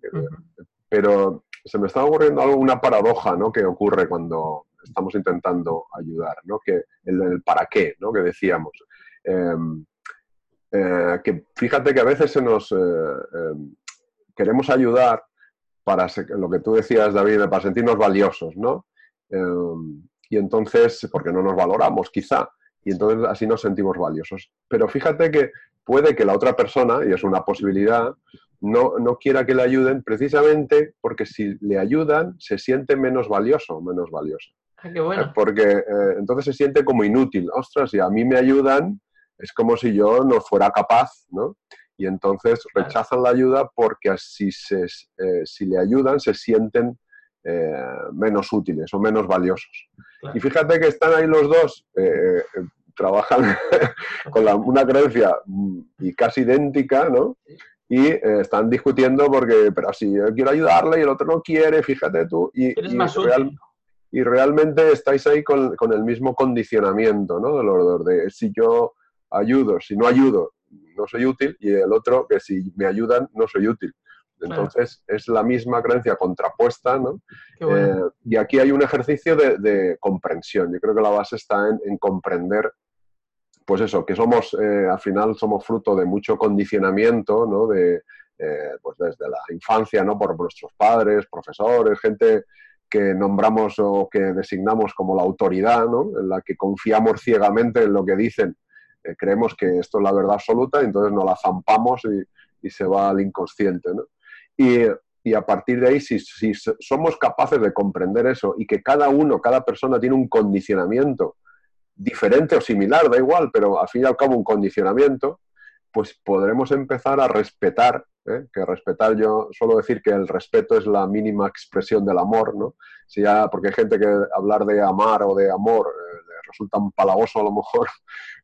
Pero se me está ocurriendo algo, una paradoja ¿no? que ocurre cuando estamos intentando ayudar, ¿no? Que el, para qué, ¿no? Que decíamos. Em, eh, que fíjate que a veces se nos em, queremos ayudar para lo que tú decías, David, para sentirnos valiosos, ¿no? Em, y entonces, porque no nos valoramos, quizá, y entonces así nos sentimos valiosos. Pero fíjate que puede que la otra persona, y es una posibilidad, no, no quiera que le ayuden precisamente porque si le ayudan se siente menos valioso, menos valioso. Ah, qué bueno. Porque eh, entonces se siente como inútil. Ostras, si a mí me ayudan, es como si yo no fuera capaz, ¿no? Y entonces rechazan la ayuda porque así se, eh, si le ayudan se sienten eh, menos útiles o menos valiosos. Y fíjate que están ahí los dos, trabajan con una creencia mm, y casi idéntica, ¿no? y eh, están discutiendo porque, pero si yo quiero ayudarle y el otro no quiere, fíjate tú. Y, y, realmente estáis ahí con, con, el mismo condicionamiento, ¿no? Del orden de si yo ayudo, si no ayudo, no soy útil, y el otro que si me ayudan, no soy útil. Entonces es la misma creencia contrapuesta, ¿no? Eh, y aquí hay un ejercicio de, de, comprensión. Yo creo que la base está en, en comprender pues eso, que somos, eh, al final somos fruto de mucho condicionamiento, ¿no? De, eh, pues desde la infancia, ¿no? Por nuestros padres, profesores, gente que nombramos o que designamos como la autoridad, ¿no? En la que confiamos ciegamente en lo que dicen. Eh, creemos que esto es la verdad absoluta y entonces nos la zampamos y, se va al inconsciente, ¿no? Y, y a partir de ahí, si, si, somos capaces de comprender eso y que cada uno, cada persona tiene un condicionamiento diferente o similar, da igual, pero al fin y al cabo un condicionamiento, pues podremos empezar a respetar, ¿eh? que respetar yo suelo decir que el respeto es la mínima expresión del amor, ¿no? Si ya, porque hay gente que hablar de amar o de amor eh, resulta un palagoso a lo mejor,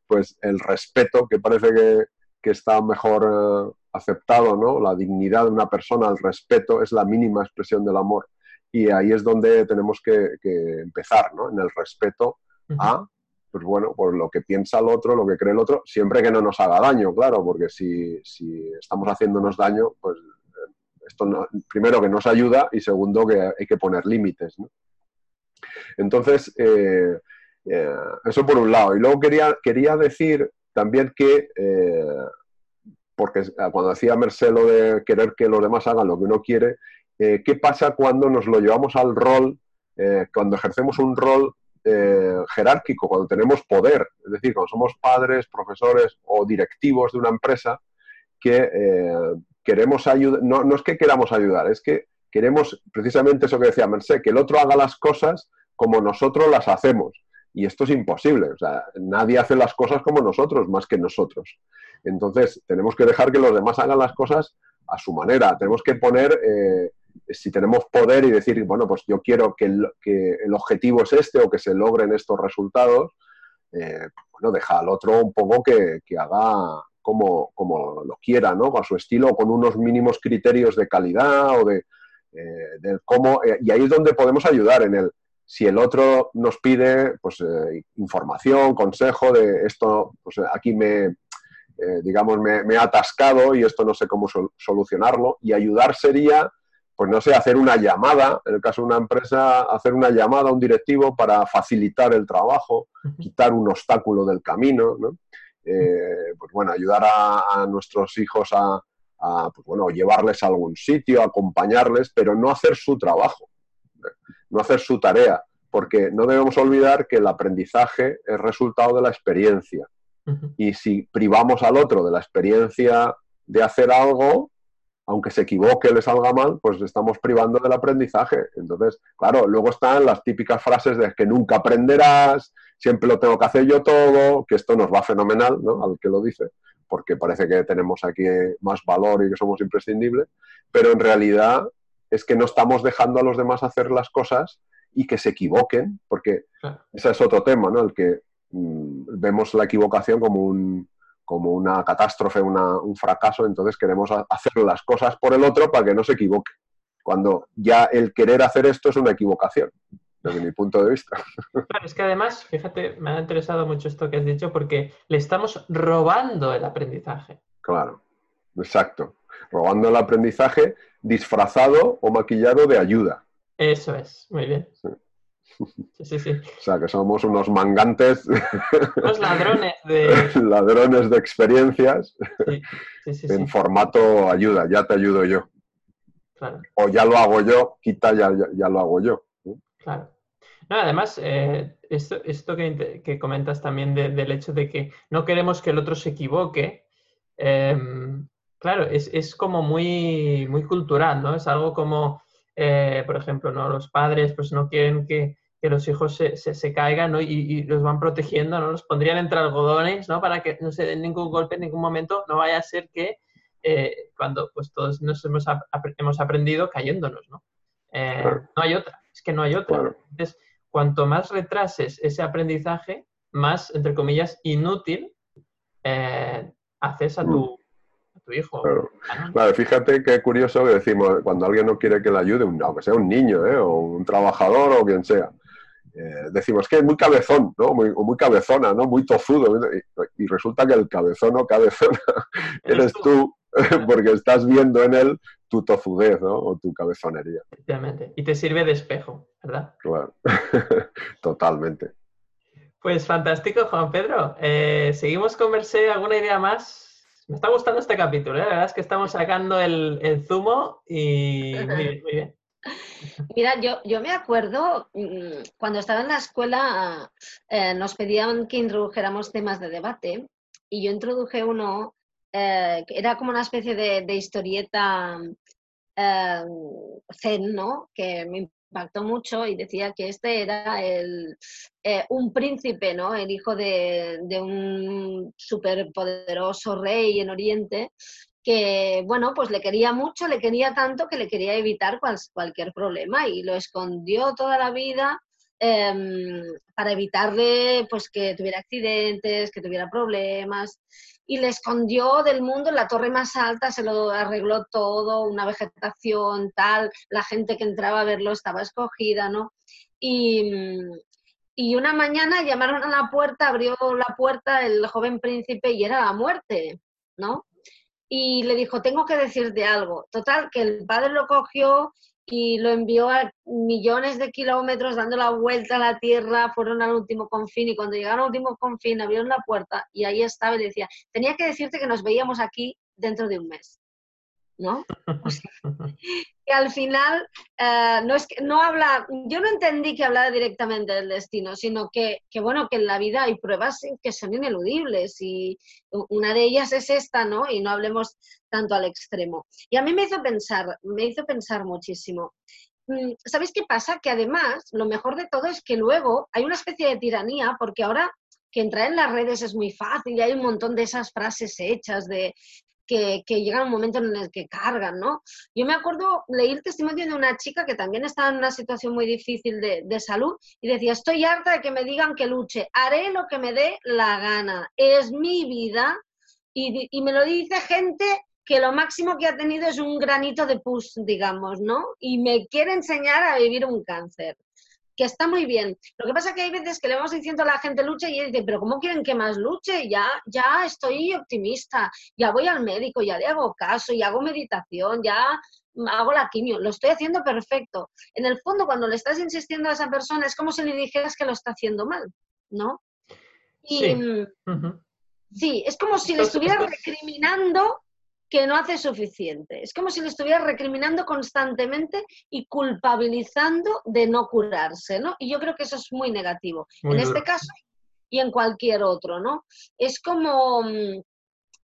pues el respeto, que parece que, que está mejor eh, aceptado, ¿no? La dignidad de una persona, el respeto es la mínima expresión del amor. Y ahí es donde tenemos que, que empezar, ¿no? En el respeto a pues bueno, por lo que piensa el otro, lo que cree el otro, siempre que no nos haga daño, claro, porque si, estamos haciéndonos daño, pues eh, esto primero que nos ayuda y segundo que hay que poner límites. Entonces, eh, eh, eso por un lado. Y luego quería, quería decir también que, porque cuando decía Marcelo de querer que los demás hagan lo que uno quiere, ¿qué pasa cuando nos lo llevamos al rol, cuando ejercemos un rol eh, jerárquico, cuando tenemos poder, es decir, cuando somos padres, profesores o directivos de una empresa, que eh, queremos ayudar, no, no, es que queramos ayudar, es que queremos precisamente eso que decía Merced, que el otro haga las cosas como nosotros las hacemos. Y esto es imposible, o sea, nadie hace las cosas como nosotros, más que nosotros. Entonces, tenemos que dejar que los demás hagan las cosas a su manera, tenemos que poner... Eh, si tenemos poder y decir, bueno, pues yo quiero que el, objetivo es este o que se logren estos resultados, eh, bueno, deja al otro un poco que, haga como, como, lo quiera, ¿no? A su estilo, con unos mínimos criterios de calidad o de, eh, cómo... Eh, y ahí es donde podemos ayudar en el... Si el otro nos pide pues, información, consejo de esto, pues aquí me, digamos, me, me, he atascado y esto no sé cómo solucionarlo, y ayudar sería pues no sé, hacer una llamada, en el caso de una empresa, hacer una llamada a un directivo para facilitar el trabajo, quitar un obstáculo del camino, ¿no? Eh, pues bueno, ayudar a, nuestros hijos a, pues bueno, llevarles a algún sitio, acompañarles, pero no hacer su trabajo, no hacer su tarea, porque no debemos olvidar que el aprendizaje es resultado de la experiencia. Y si privamos al otro de la experiencia de hacer algo, aunque se equivoque, le salga mal, pues estamos privando del aprendizaje. Entonces, claro, luego están las típicas frases de que nunca aprenderás, siempre lo tengo que hacer yo todo, que esto nos va fenomenal, ¿no? Al que lo dice, porque parece que tenemos aquí más valor y que somos imprescindibles, pero en realidad es que no estamos dejando a los demás hacer las cosas y que se equivoquen, porque ese es otro tema, ¿no? El que mm, vemos la equivocación como un, como una catástrofe, un fracaso, entonces queremos hacer las cosas por el otro para que no se equivoque. Cuando ya el querer hacer esto es una equivocación, desde mi punto de vista. Claro, es que además, fíjate, me ha interesado mucho esto que has dicho porque le estamos robando el aprendizaje. Claro, exacto. Robando el aprendizaje disfrazado o maquillado de ayuda. Eso es, muy bien. Sí, sí, O sea, que somos unos mangantes. Los ladrones de... ladrones de experiencias sí, sí, en formato ayuda, ya te ayudo yo. Claro. O ya lo hago yo, quita, ya, ya, lo hago yo. Claro. No, además, eh, esto, esto que, que, comentas también del hecho de que no queremos que el otro se equivoque, em, claro, es, es, como muy, muy cultural, ¿no? Es algo como, eh, por ejemplo, ¿no? Los padres pues no quieren que, que los hijos se, se, se caigan ¿no? y, y, los van protegiendo, ¿no? Los pondrían entre algodones, ¿no? Para que no se den ningún golpe en ningún momento, no vaya a ser que eh, cuando pues todos nos hemos, ap hemos aprendido cayéndonos, ¿no? Eh, claro. No hay otra, es que no hay otra. Claro. Entonces, cuanto más retrases ese aprendizaje, más, entre comillas, inútil eh, haces a tu, a tu hijo. Claro. claro. fíjate qué curioso que decimos cuando alguien no quiere que le ayude, aunque sea un niño, ¿eh? o un trabajador o quien sea. Eh, decimos que es muy cabezón, ¿no? Muy, muy cabezona, ¿no? Muy tozudo. Y, y, resulta que el cabezón o cabezona eres tú, porque estás viendo en él tu tozudez, ¿no? O tu cabezonería. Efectivamente. Y te sirve de espejo, ¿verdad? Claro. Totalmente. Pues fantástico, Juan Pedro. Eh, ¿Seguimos con Merced? ¿Alguna idea más? Me está gustando este capítulo, ¿eh? La verdad es que estamos sacando el, zumo y muy bien, muy bien. Mira, yo, yo me acuerdo mm, cuando estaba en la escuela eh, nos pedían que introdujéramos temas de debate y yo introduje uno eh, que era como una especie de, historieta zen, ¿no? Que me impactó mucho y decía que este era el, eh, un príncipe, ¿no? El hijo de, de un superpoderoso rey en Oriente que, bueno, pues le quería mucho, le quería tanto que le quería evitar cual, cualquier problema y lo escondió toda la vida eh, para evitarle, pues, que tuviera accidentes, que tuviera problemas y le escondió del mundo la torre más alta, se lo arregló todo, una vegetación tal, la gente que entraba a verlo estaba escogida, ¿no? Y, y una mañana llamaron a la puerta, abrió la puerta el joven príncipe y era la muerte, ¿no? y le dijo, tengo que decirte algo. Total, que el padre lo cogió y lo envió a millones de kilómetros dando la vuelta a la Tierra, fueron al último confín y cuando llegaron al último confín abrieron la puerta y ahí estaba y le decía, tenía que decirte que nos veíamos aquí dentro de un mes. ¿No? O sea, que al final eh, no es que no habla, yo no entendí que hablara directamente del destino, sino que, que, bueno, que en la vida hay pruebas que son ineludibles y una de ellas es esta, ¿no? Y no hablemos tanto al extremo. Y a mí me hizo pensar, me hizo pensar muchísimo. Mm, ¿Sabéis qué pasa? Que además, lo mejor de todo es que luego hay una especie de tiranía, porque ahora que entrar en las redes es muy fácil y hay un montón de esas frases hechas de que, que llegan un momento en el que cargan, ¿no? Yo me acuerdo, leí el testimonio de una chica que también estaba en una situación muy difícil de, salud y decía, estoy harta de que me digan que luche, haré lo que me dé la gana, es mi vida y me lo dice gente que lo máximo que ha tenido es un granito de pus, digamos, ¿no? Y me quiere enseñar a vivir un cáncer que está muy bien. Lo que pasa es que hay veces que le vamos diciendo a la gente luche y ella dice, pero ¿cómo quieren que más luche? Ya, ya estoy optimista, ya voy al médico, ya le hago caso, ya hago meditación, ya hago la quimio, lo estoy haciendo perfecto. En el fondo, cuando le estás insistiendo a esa persona, es como si le dijeras que lo está haciendo mal, ¿no? Y, Sí. Ujú. sí, es como si le estuvieras esto- recriminando que no hace suficiente. Es como si le estuvieras recriminando constantemente y culpabilizando de no curarse, ¿no? Y yo creo que eso es muy negativo. Muy en duro. este caso y en cualquier otro, ¿no? Es como... mm,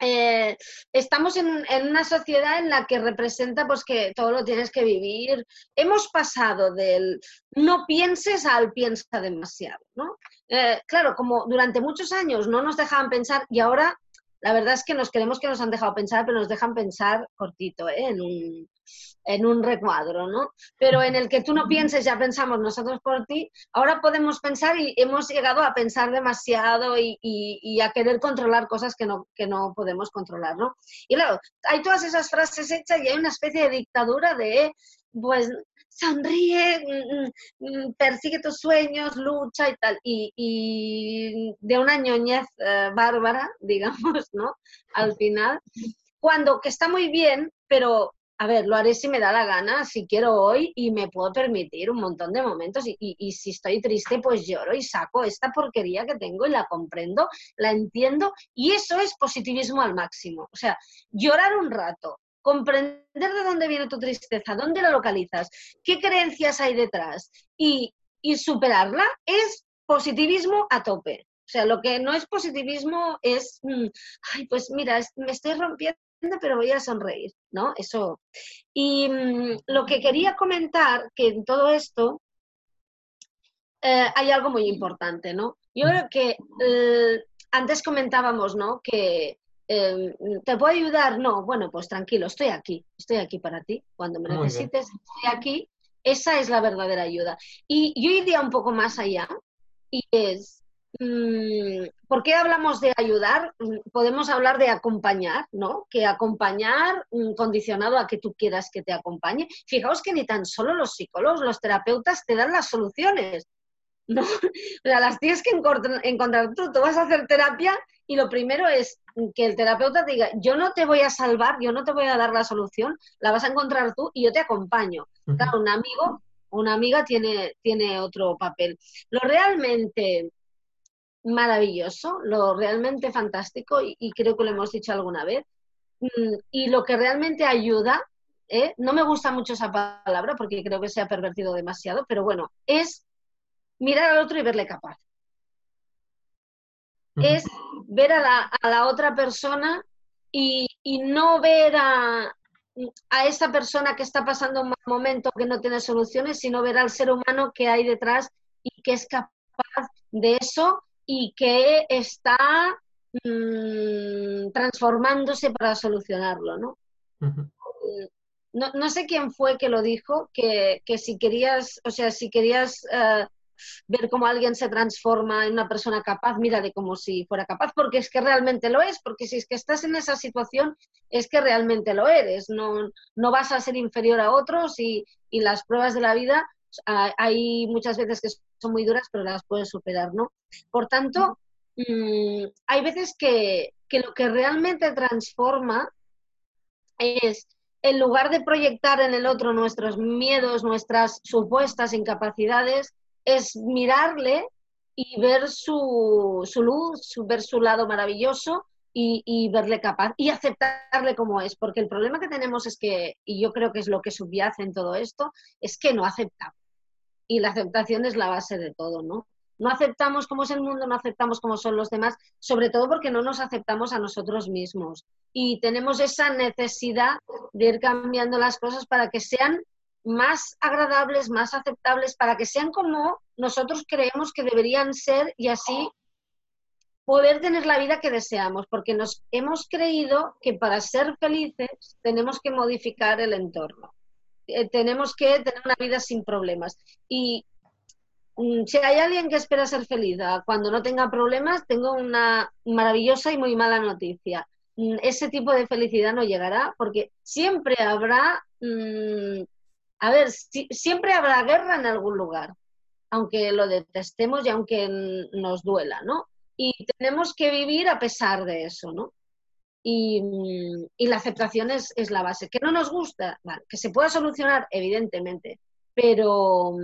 eh, estamos en, en una sociedad en la que representa pues que todo lo tienes que vivir. Hemos pasado del no pienses al piensa demasiado, ¿no? Eh, claro, como durante muchos años no nos dejaban pensar y ahora la verdad es que nos creemos que nos han dejado pensar, pero nos dejan pensar cortito, ¿eh? en, un, en un recuadro, ¿no? Pero en el que tú no pienses, ya pensamos nosotros por ti, ahora podemos pensar y hemos llegado a pensar demasiado y, y- a querer controlar cosas que no, que no podemos controlar, ¿no? Y claro, hay todas esas frases hechas y hay una especie de dictadura de, pues, sonríe, mm, mm, mm, persigue tus sueños, lucha y tal. Y, de una ñoñez eh, bárbara, digamos, ¿no? Al final, cuando que está muy bien, pero a ver, lo haré si me da la gana, si quiero hoy y me puedo permitir un montón de momentos y, si estoy triste, pues lloro y saco esta porquería que tengo y la comprendo, la entiendo y eso es positivismo al máximo. O sea, llorar un rato, comprender de dónde viene tu tristeza, dónde la localizas, qué creencias hay detrás y, y superarla es positivismo a tope. O sea, lo que no es positivismo es, mm, ay, pues mira, me estoy rompiendo, pero voy a sonreír, ¿no? Eso. Y mm, lo que quería comentar, que en todo esto eh, hay algo muy importante, ¿no? Yo creo que eh, antes comentábamos, ¿no? Que em, ¿Te puedo ayudar? No, bueno, pues tranquilo, estoy aquí, estoy aquí para ti. Cuando me necesites, estoy aquí. Esa es la verdadera ayuda. Y yo iría un poco más allá y es, Mm, ¿Por qué hablamos de ayudar? Mm, podemos hablar de acompañar, ¿no? Que acompañar mm, condicionado a que tú quieras que te acompañe. Fijaos que ni tan solo los psicólogos, los terapeutas te dan las soluciones. ¿no? O sea, las tienes que encontrar tú. Tú vas a hacer terapia y lo primero es que el terapeuta te diga, yo no te voy a salvar, yo no te voy a dar la solución, la vas a encontrar tú y yo te acompaño. Claro, un amigo una amiga tiene, tiene otro papel. Lo realmente maravilloso, lo realmente fantástico, y, creo que lo hemos dicho alguna vez, mm, y lo que realmente ayuda, ¿eh? no me gusta mucho esa palabra porque creo que se ha pervertido demasiado, pero bueno, es mirar al otro y verle capaz. Es ver a la, otra persona y, no ver a, a esa persona que está pasando un mal momento, que no tiene soluciones, sino ver al ser humano que hay detrás y que es capaz de eso y que está mm, transformándose para solucionarlo, ¿no? ¿no? sé quién fue que lo dijo, que, si querías, o sea, si querías eh, ver cómo alguien se transforma en una persona capaz, mira de como si fuera capaz, porque es que realmente lo es, porque si es que estás en esa situación, es que realmente lo eres, no, no vas a ser inferior a otros y, y las pruebas de la vida hay muchas veces que son muy duras, pero las puedes superar, ¿no? Por tanto, mm, hay veces que, lo que realmente transforma es, en lugar de proyectar en el otro nuestros miedos, nuestras supuestas incapacidades, es mirarle y ver su, su luz, ver su lado maravilloso y, y, verle capaz y aceptarle como es. Porque el problema que tenemos es que, y yo creo que es lo que subyace en todo esto, es que no aceptamos y la aceptación es la base de todo, ¿no? No aceptamos cómo es el mundo, no aceptamos cómo son los demás, sobre todo porque no nos aceptamos a nosotros mismos. Y tenemos esa necesidad de ir cambiando las cosas para que sean más agradables, más aceptables, para que sean como nosotros creemos que deberían ser y así poder tener la vida que deseamos, porque nos hemos creído que para ser felices tenemos que modificar el entorno. Eh, tenemos que tener una vida sin problemas. Y mm, si hay alguien que espera ser feliz ah, cuando no tenga problemas, tengo una maravillosa y muy mala noticia. Mm, ese tipo de felicidad no llegará porque siempre habrá, mm, a ver, siempre habrá guerra en algún lugar, aunque lo detestemos y aunque nos duela, ¿no? Y tenemos que vivir a pesar de eso, ¿no? y, la aceptación es, la base. ¿Que no nos gusta? que se pueda solucionar, evidentemente, pero,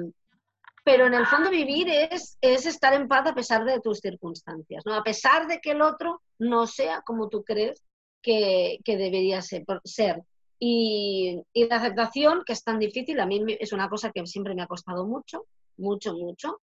pero en el fondo vivir es, es estar en paz a pesar de tus circunstancias, ¿no? a pesar de que el otro no sea como tú crees que, debería ser. ser. Y, la aceptación, que es tan difícil, a mí es una cosa que siempre me ha costado mucho, mucho, mucho,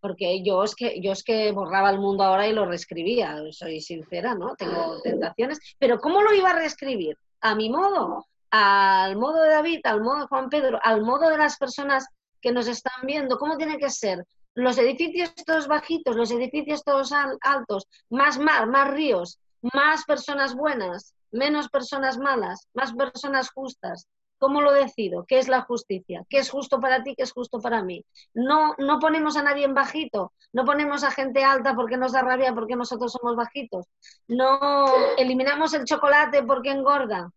porque yo es que yo es que borraba el mundo ahora y lo reescribía, soy sincera, ¿no? Tengo tentaciones, pero ¿cómo lo iba a reescribir? A mi modo, al modo de David, al modo de Juan Pedro, al modo de las personas que nos están viendo, ¿cómo tiene que ser? Los edificios todos bajitos, los edificios todos altos, más mar, más ríos, más personas buenas, menos personas malas, más personas justas, ¿Cómo lo decido? ¿Qué es la justicia? ¿Qué es justo para ti? ¿Qué es justo para mí? No, no ponemos a nadie en bajito, no ponemos a gente alta porque nos da rabia porque nosotros somos bajitos. No eliminamos el chocolate porque engorda.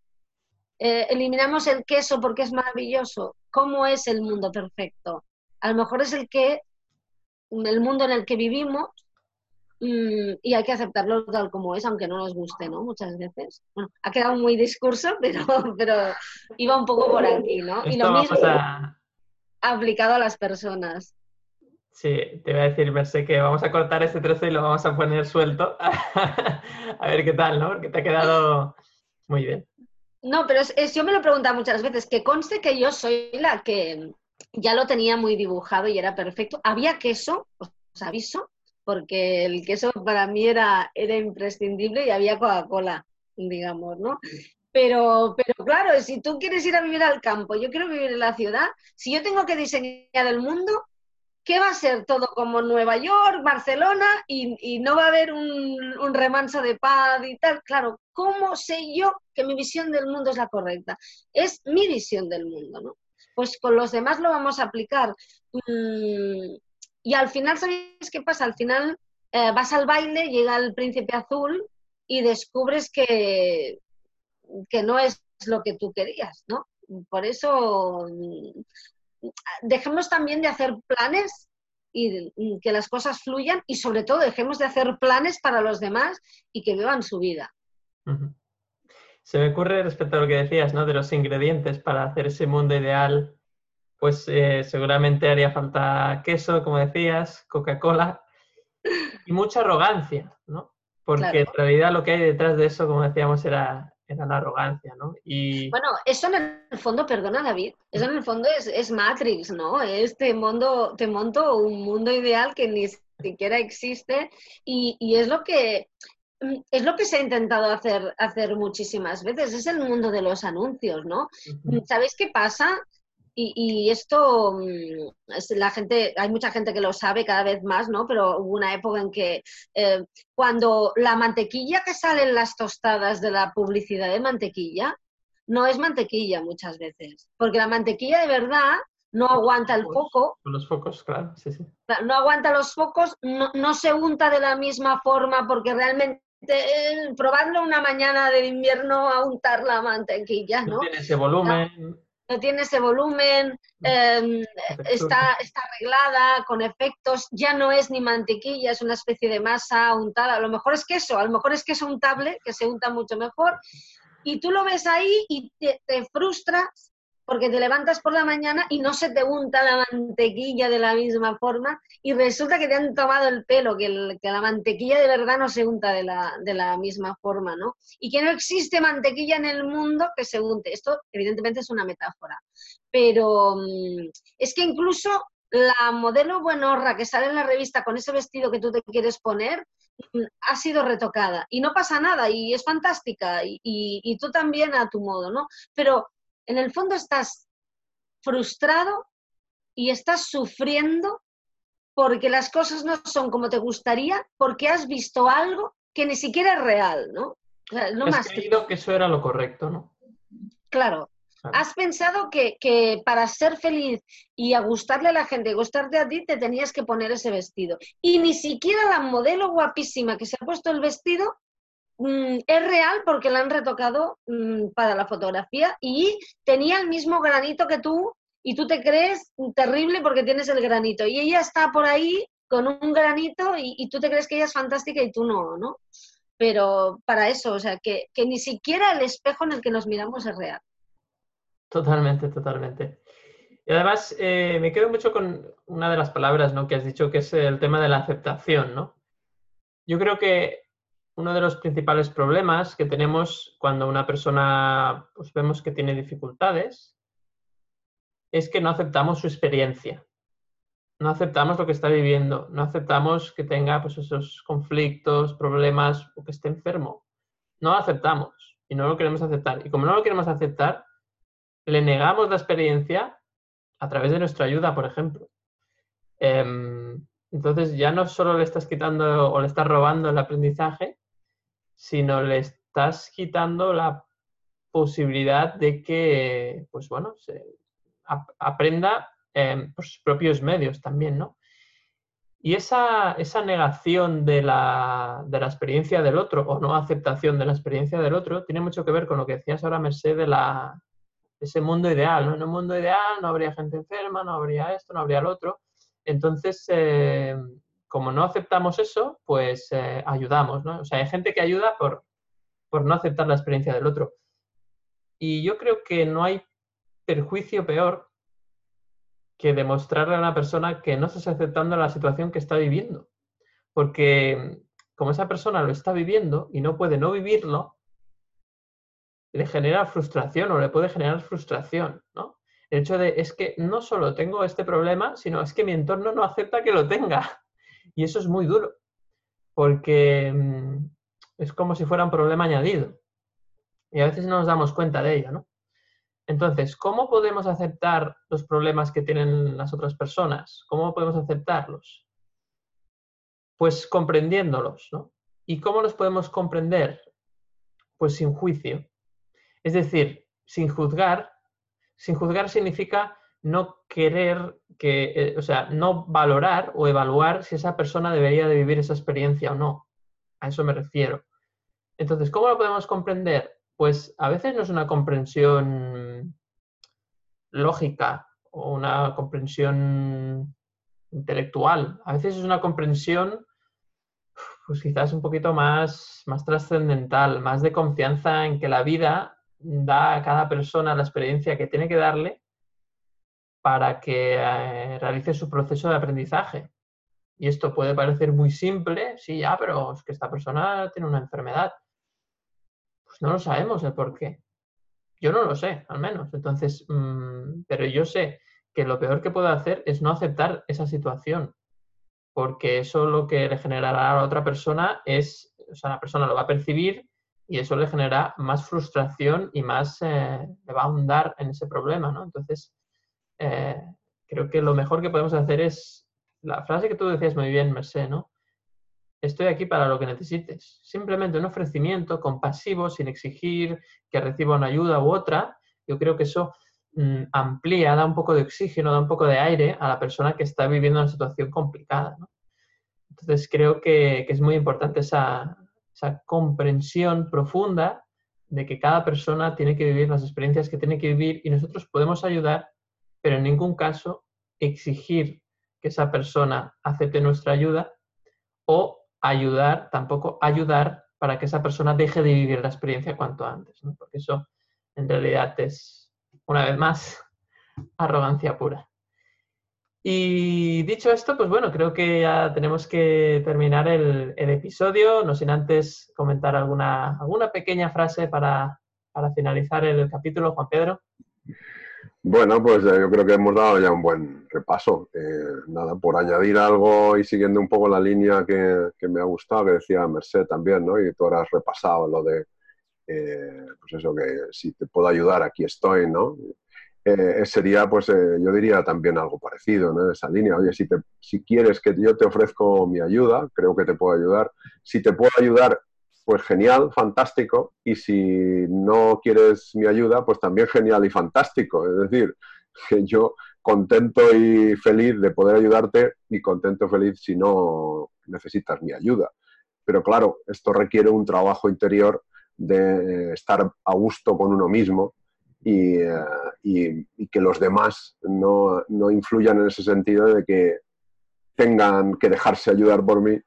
Eh, eliminamos el queso porque es maravilloso. ¿Cómo es el mundo perfecto? A lo mejor es el que el mundo en el que vivimos y hay que aceptarlo tal como es, aunque no nos guste, ¿no? Muchas veces. Bueno, ha quedado muy discurso, pero, pero iba un poco por aquí, ¿no? y lo mismo aplicado a las personas. Sí, te voy a decir, Mercé, que vamos a cortar este trozo y lo vamos a poner suelto. a ver qué tal, ¿no? Porque te ha quedado muy bien. No, pero es, yo me lo he preguntado muchas veces, que conste que yo soy la que ya lo tenía muy dibujado y era perfecto. Había queso, os aviso, porque el queso para mí era, era imprescindible y había Coca-Cola, digamos, ¿no? Pero, pero claro, si tú quieres ir a vivir al campo, yo quiero vivir en la ciudad, si yo tengo que diseñar el mundo, ¿qué va a ser todo como Nueva York, Barcelona y, no va a haber un, un, remanso de paz y tal? Claro, ¿cómo sé yo que mi visión del mundo es la correcta? Es mi visión del mundo, ¿no? Pues con los demás lo vamos a aplicar. Mm, y al final, ¿sabéis qué pasa? Al final eh, vas al baile, llega el príncipe azul y descubres que, que no es lo que tú querías, ¿no? Por eso mm, dejemos también de hacer planes y que las cosas fluyan y sobre todo dejemos de hacer planes para los demás y que vivan su vida. Se me ocurre respecto a lo que decías, ¿no? De los ingredientes para hacer ese mundo ideal, pues eh, seguramente haría falta queso, como decías, Coca-Cola y mucha arrogancia, ¿no? Porque en realidad lo que hay detrás de eso, como decíamos, era era la arrogancia, ¿no? Y... Bueno, eso en el fondo, perdona David, eso en el fondo es, Matrix, ¿no? Es te, mundo, te monto un mundo ideal que ni siquiera existe y, es lo que es lo que se ha intentado hacer, hacer muchísimas veces, es el mundo de los anuncios, ¿no? ¿Sabéis qué pasa? Y, esto, mm, la gente, hay mucha gente que lo sabe cada vez más, ¿no? Pero hubo una época en que eh, cuando la mantequilla que sale en las tostadas de la publicidad de mantequilla, no es mantequilla muchas veces, porque la mantequilla de verdad no aguanta el foco. Los focos, claro, sí, sí. No aguanta los focos, no, se unta de la misma forma porque realmente eh, probadlo una mañana de invierno a untar la mantequilla, ¿no? No tiene ese volumen no tiene ese volumen, em, está, está arreglada con efectos, ya no es ni mantequilla, es una especie de masa untada, a lo mejor es queso, a lo mejor es queso untable, que se unta mucho mejor, y tú lo ves ahí y te, te frustras porque te levantas por la mañana y no se te unta la mantequilla de la misma forma y resulta que te han tomado el pelo, que, la mantequilla de verdad no se unta de la, de la, misma forma, ¿no? Y que no existe mantequilla en el mundo que se unte. Esto evidentemente es una metáfora, pero mm, es que incluso la modelo buenorra que sale en la revista con ese vestido que tú te quieres poner mm, ha sido retocada y no pasa nada y es fantástica y, y tú también a tu modo, ¿no? Pero en el fondo estás frustrado y estás sufriendo porque las cosas no son como te gustaría, porque has visto algo que ni siquiera es real, ¿no? has creído que eso era lo correcto, ¿no? Claro. Has pensado que, que, para ser feliz y a gustarle a la gente, gustarte a ti, te tenías que poner ese vestido. Y ni siquiera la modelo guapísima que se ha puesto el vestido Mm, es real porque la han retocado mm, para la fotografía y tenía el mismo granito que tú y tú te crees terrible porque tienes el granito y ella está por ahí con un granito y, tú te crees que ella es fantástica y tú no, ¿no? Pero para eso, o sea, que, ni siquiera el espejo en el que nos miramos es real. Totalmente, totalmente. Y además, eh, me quedo mucho con una de las palabras ¿no? que has dicho, que es el tema de la aceptación, ¿no? Yo creo que uno de los principales problemas que tenemos cuando una persona pues, vemos que tiene dificultades es que no aceptamos su experiencia. No aceptamos lo que está viviendo, no aceptamos que tenga pues, esos conflictos, problemas o que esté enfermo. No lo aceptamos y no lo queremos aceptar. Y como no lo queremos aceptar, le negamos la experiencia a través de nuestra ayuda, por ejemplo. Em, entonces ya no solo le estás quitando o le estás robando el aprendizaje, sino le estás quitando la posibilidad de que, pues bueno, se aprenda por sus propios medios también, ¿no? Y esa, esa negación de la, de la, experiencia del otro o no aceptación de la experiencia del otro tiene mucho que ver con lo que decías ahora, Merced, de, la, ese mundo ideal. ¿no? En un mundo ideal no habría gente enferma, no habría esto, no habría lo otro. Entonces, eh, como no aceptamos eso, pues eh, ayudamos, ¿no? O sea, hay gente que ayuda por, por no aceptar la experiencia del otro. Y yo creo que no hay perjuicio peor que demostrarle a una persona que no estás aceptando la situación que está viviendo. Porque como esa persona lo está viviendo y no puede no vivirlo, le genera frustración o le puede generar frustración, ¿no? El hecho de es que no solo tengo este problema, sino es que mi entorno no acepta que lo tenga. Y eso es muy duro, porque mm, es como si fuera un problema añadido. Y a veces no nos damos cuenta de ello, ¿no? Entonces, ¿cómo podemos aceptar los problemas que tienen las otras personas? ¿Cómo podemos aceptarlos? Pues comprendiéndolos, ¿no? ¿Y cómo los podemos comprender? Pues sin juicio. Es decir, sin juzgar. Sin juzgar significa no querer que, eh, o sea, no valorar o evaluar si esa persona debería de vivir esa experiencia o no. A eso me refiero. Entonces, ¿cómo lo podemos comprender? Pues a veces no es una comprensión lógica o una comprensión intelectual. A veces es una comprensión, pues quizás un poquito más, más trascendental, más de confianza en que la vida da a cada persona la experiencia que tiene que darle para que eh, realice su proceso de aprendizaje. Y esto puede parecer muy simple, sí, ya, pero es que esta persona tiene una enfermedad. Pues no lo sabemos el por qué. Yo no lo sé, al menos. Entonces, mm, pero yo sé que lo peor que puedo hacer es no aceptar esa situación, porque eso lo que le generará a la otra persona es, o sea, la persona lo va a percibir y eso le genera más frustración y más eh, le va a ahondar en ese problema, ¿no? Entonces, eh, creo que lo mejor que podemos hacer es la frase que tú decías muy bien, Merced, ¿no? estoy aquí para lo que necesites. Simplemente un ofrecimiento compasivo, sin exigir que reciba una ayuda u otra. Yo creo que eso mm, amplía, da un poco de oxígeno, da un poco de aire a la persona que está viviendo una situación complicada. Entonces creo que, es muy importante esa, esa comprensión profunda de que cada persona tiene que vivir las experiencias que tiene que vivir y nosotros podemos ayudar, pero en ningún caso exigir que esa persona acepte nuestra ayuda o ayudar, tampoco ayudar para que esa persona deje de vivir la experiencia cuanto antes, porque eso en realidad es, una vez más, arrogancia pura. Y dicho esto, pues bueno, creo que ya tenemos que terminar el, episodio, no sin antes comentar alguna, alguna pequeña frase para, para finalizar el capítulo, Juan Pedro. Bueno, pues eh, yo creo que hemos dado ya un buen repaso. Eh, nada, por añadir algo y siguiendo un poco la línea que, me ha gustado, que decía Merced también, ¿no? Y tú ahora has repasado lo de, eh, pues eso, que si te puedo ayudar, aquí estoy, ¿no? sería, pues yo diría también algo parecido, ¿no? Esa línea, oye, si, te, si quieres que yo te ofrezco mi ayuda, creo que te puedo ayudar. Si te puedo ayudar pues genial, fantástico, y si no quieres mi ayuda, pues también genial y fantástico. Es decir, que yo contento y feliz de poder ayudarte y contento y feliz si no necesitas mi ayuda. Pero claro, esto requiere un trabajo interior de estar a gusto con uno mismo y, eh, que los demás no, no influyan en ese sentido de que tengan que dejarse ayudar por mí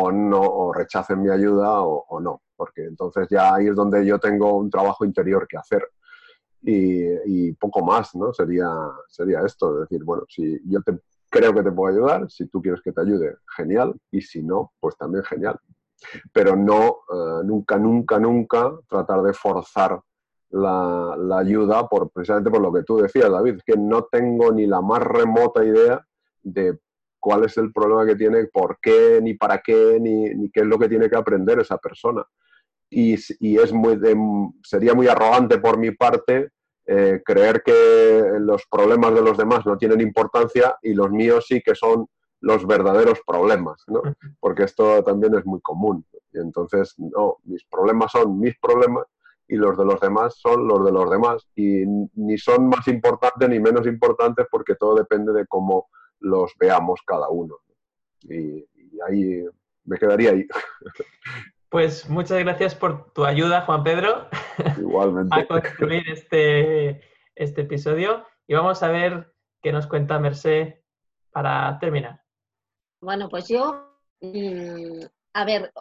o no, o rechacen mi ayuda o, no, porque entonces ya ahí es donde yo tengo un trabajo interior que hacer. Y, poco más, ¿no? Sería, sería esto, es decir, bueno, si yo te, creo que te puedo ayudar, si tú quieres que te ayude, genial, y si no, pues también genial. Pero no, eh, nunca, nunca, nunca tratar de forzar la, la, ayuda por, precisamente por lo que tú decías, David, que no tengo ni la más remota idea de cuál es el problema que tiene, por qué, ni para qué, ni, qué es lo que tiene que aprender esa persona. Y, es muy sería muy arrogante por mi parte eh, creer que los problemas de los demás no tienen importancia y los míos sí que son los verdaderos problemas, ¿no? Porque esto también es muy común. Y entonces, no, mis problemas son mis problemas y los de los demás son los de los demás. Y ni son más importantes ni menos importantes porque todo depende de cómo los veamos cada uno. Y, ahí me quedaría ahí. Pues muchas gracias por tu ayuda, Juan Pedro. Igualmente. a concluir este, este episodio. Y vamos a ver qué nos cuenta Merced para terminar. Bueno, pues yo, mm, a ver,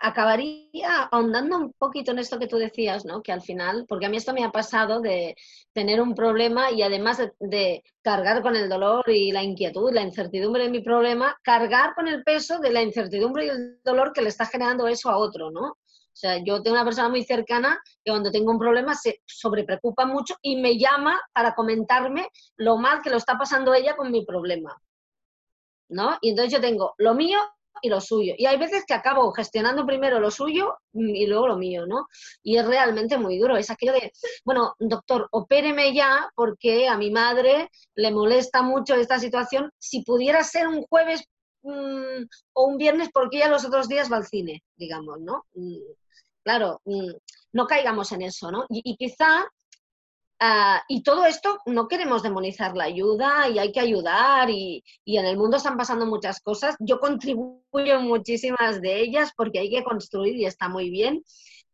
acabaría ahondando un poquito en esto que tú decías, ¿no? Que al final, porque a mí esto me ha pasado de tener un problema y además de, cargar con el dolor y la inquietud, la incertidumbre de mi problema, cargar con el peso de la incertidumbre y el dolor que le está generando eso a otro, ¿no? O sea, yo tengo una persona muy cercana que cuando tengo un problema se sobrepreocupa mucho y me llama para comentarme lo mal que lo está pasando ella con mi problema. ¿No? Y entonces yo tengo lo mío y lo suyo. Y hay veces que acabo gestionando primero lo suyo y luego lo mío, ¿no? Y es realmente muy duro. Es aquello de, bueno, doctor, opéreme ya porque a mi madre le molesta mucho esta situación. Si pudiera ser un jueves mm, o un viernes, porque ella los otros días va al cine, digamos, ¿no? Mm, Claro, mm, no caigamos en eso, ¿no? Y, quizá, ah, y todo esto, no queremos demonizar la ayuda y hay que ayudar y, en el mundo están pasando muchas cosas. Yo contribuyo muchísimas de ellas porque hay que construir y está muy bien,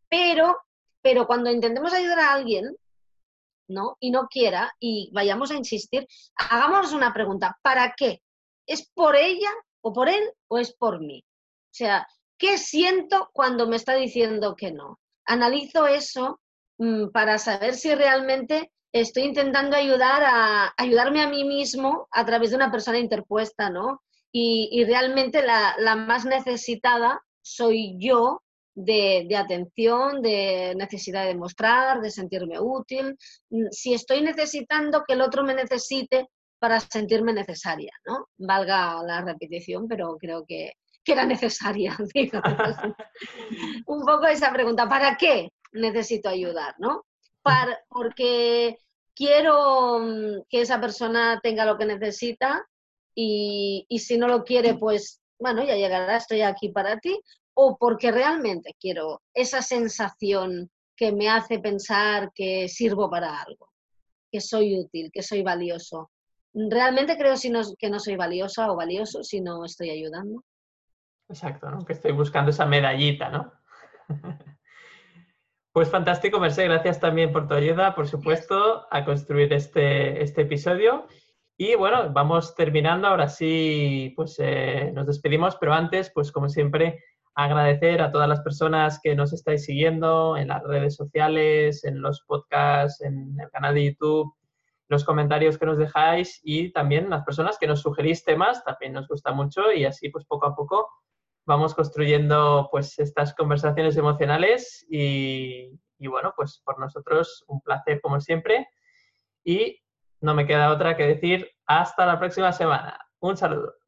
pero, pero cuando intentemos ayudar a alguien, ¿no? Y no quiera y vayamos a insistir, hagamos una pregunta, ¿para qué? ¿Es por ella o por él o es por mí? O sea, ¿Qué siento cuando me está diciendo que no? Analizo eso para saber si realmente estoy intentando ayudar a ayudarme a mí mismo a través de una persona interpuesta, ¿no? Y, realmente la, más necesitada soy yo de, de, atención, de necesidad de demostrar, de sentirme útil. Mm, si estoy necesitando que el otro me necesite para sentirme necesaria, ¿no? Valga la repetición, pero creo que, que era necesaria. un poco esa pregunta, ¿para qué necesito ayudar? ¿no? Para, porque quiero mm, que esa persona tenga lo que necesita y, y si no lo quiere, pues bueno, ya llegará, estoy aquí para ti, o porque realmente quiero esa sensación que me hace pensar que sirvo para algo, que soy útil, que soy valioso. Realmente creo si no, que no soy valiosa o valioso si no estoy ayudando. Exacto, ¿no? Que estoy buscando esa medallita, ¿no? Pues fantástico, Mercedes, gracias también por tu ayuda, por supuesto, a construir este, este episodio. Y bueno, vamos terminando, ahora sí, pues eh, nos despedimos, pero antes, pues como siempre, agradecer a todas las personas que nos estáis siguiendo en las redes sociales, en los podcasts, en el canal de YouTube, los comentarios que nos dejáis y también las personas que nos sugerís temas, también nos gusta mucho y así pues poco a poco vamos construyendo pues estas conversaciones emocionales y, y, bueno, pues por nosotros un placer como siempre y no me queda otra que decir hasta la próxima semana. Un saludo.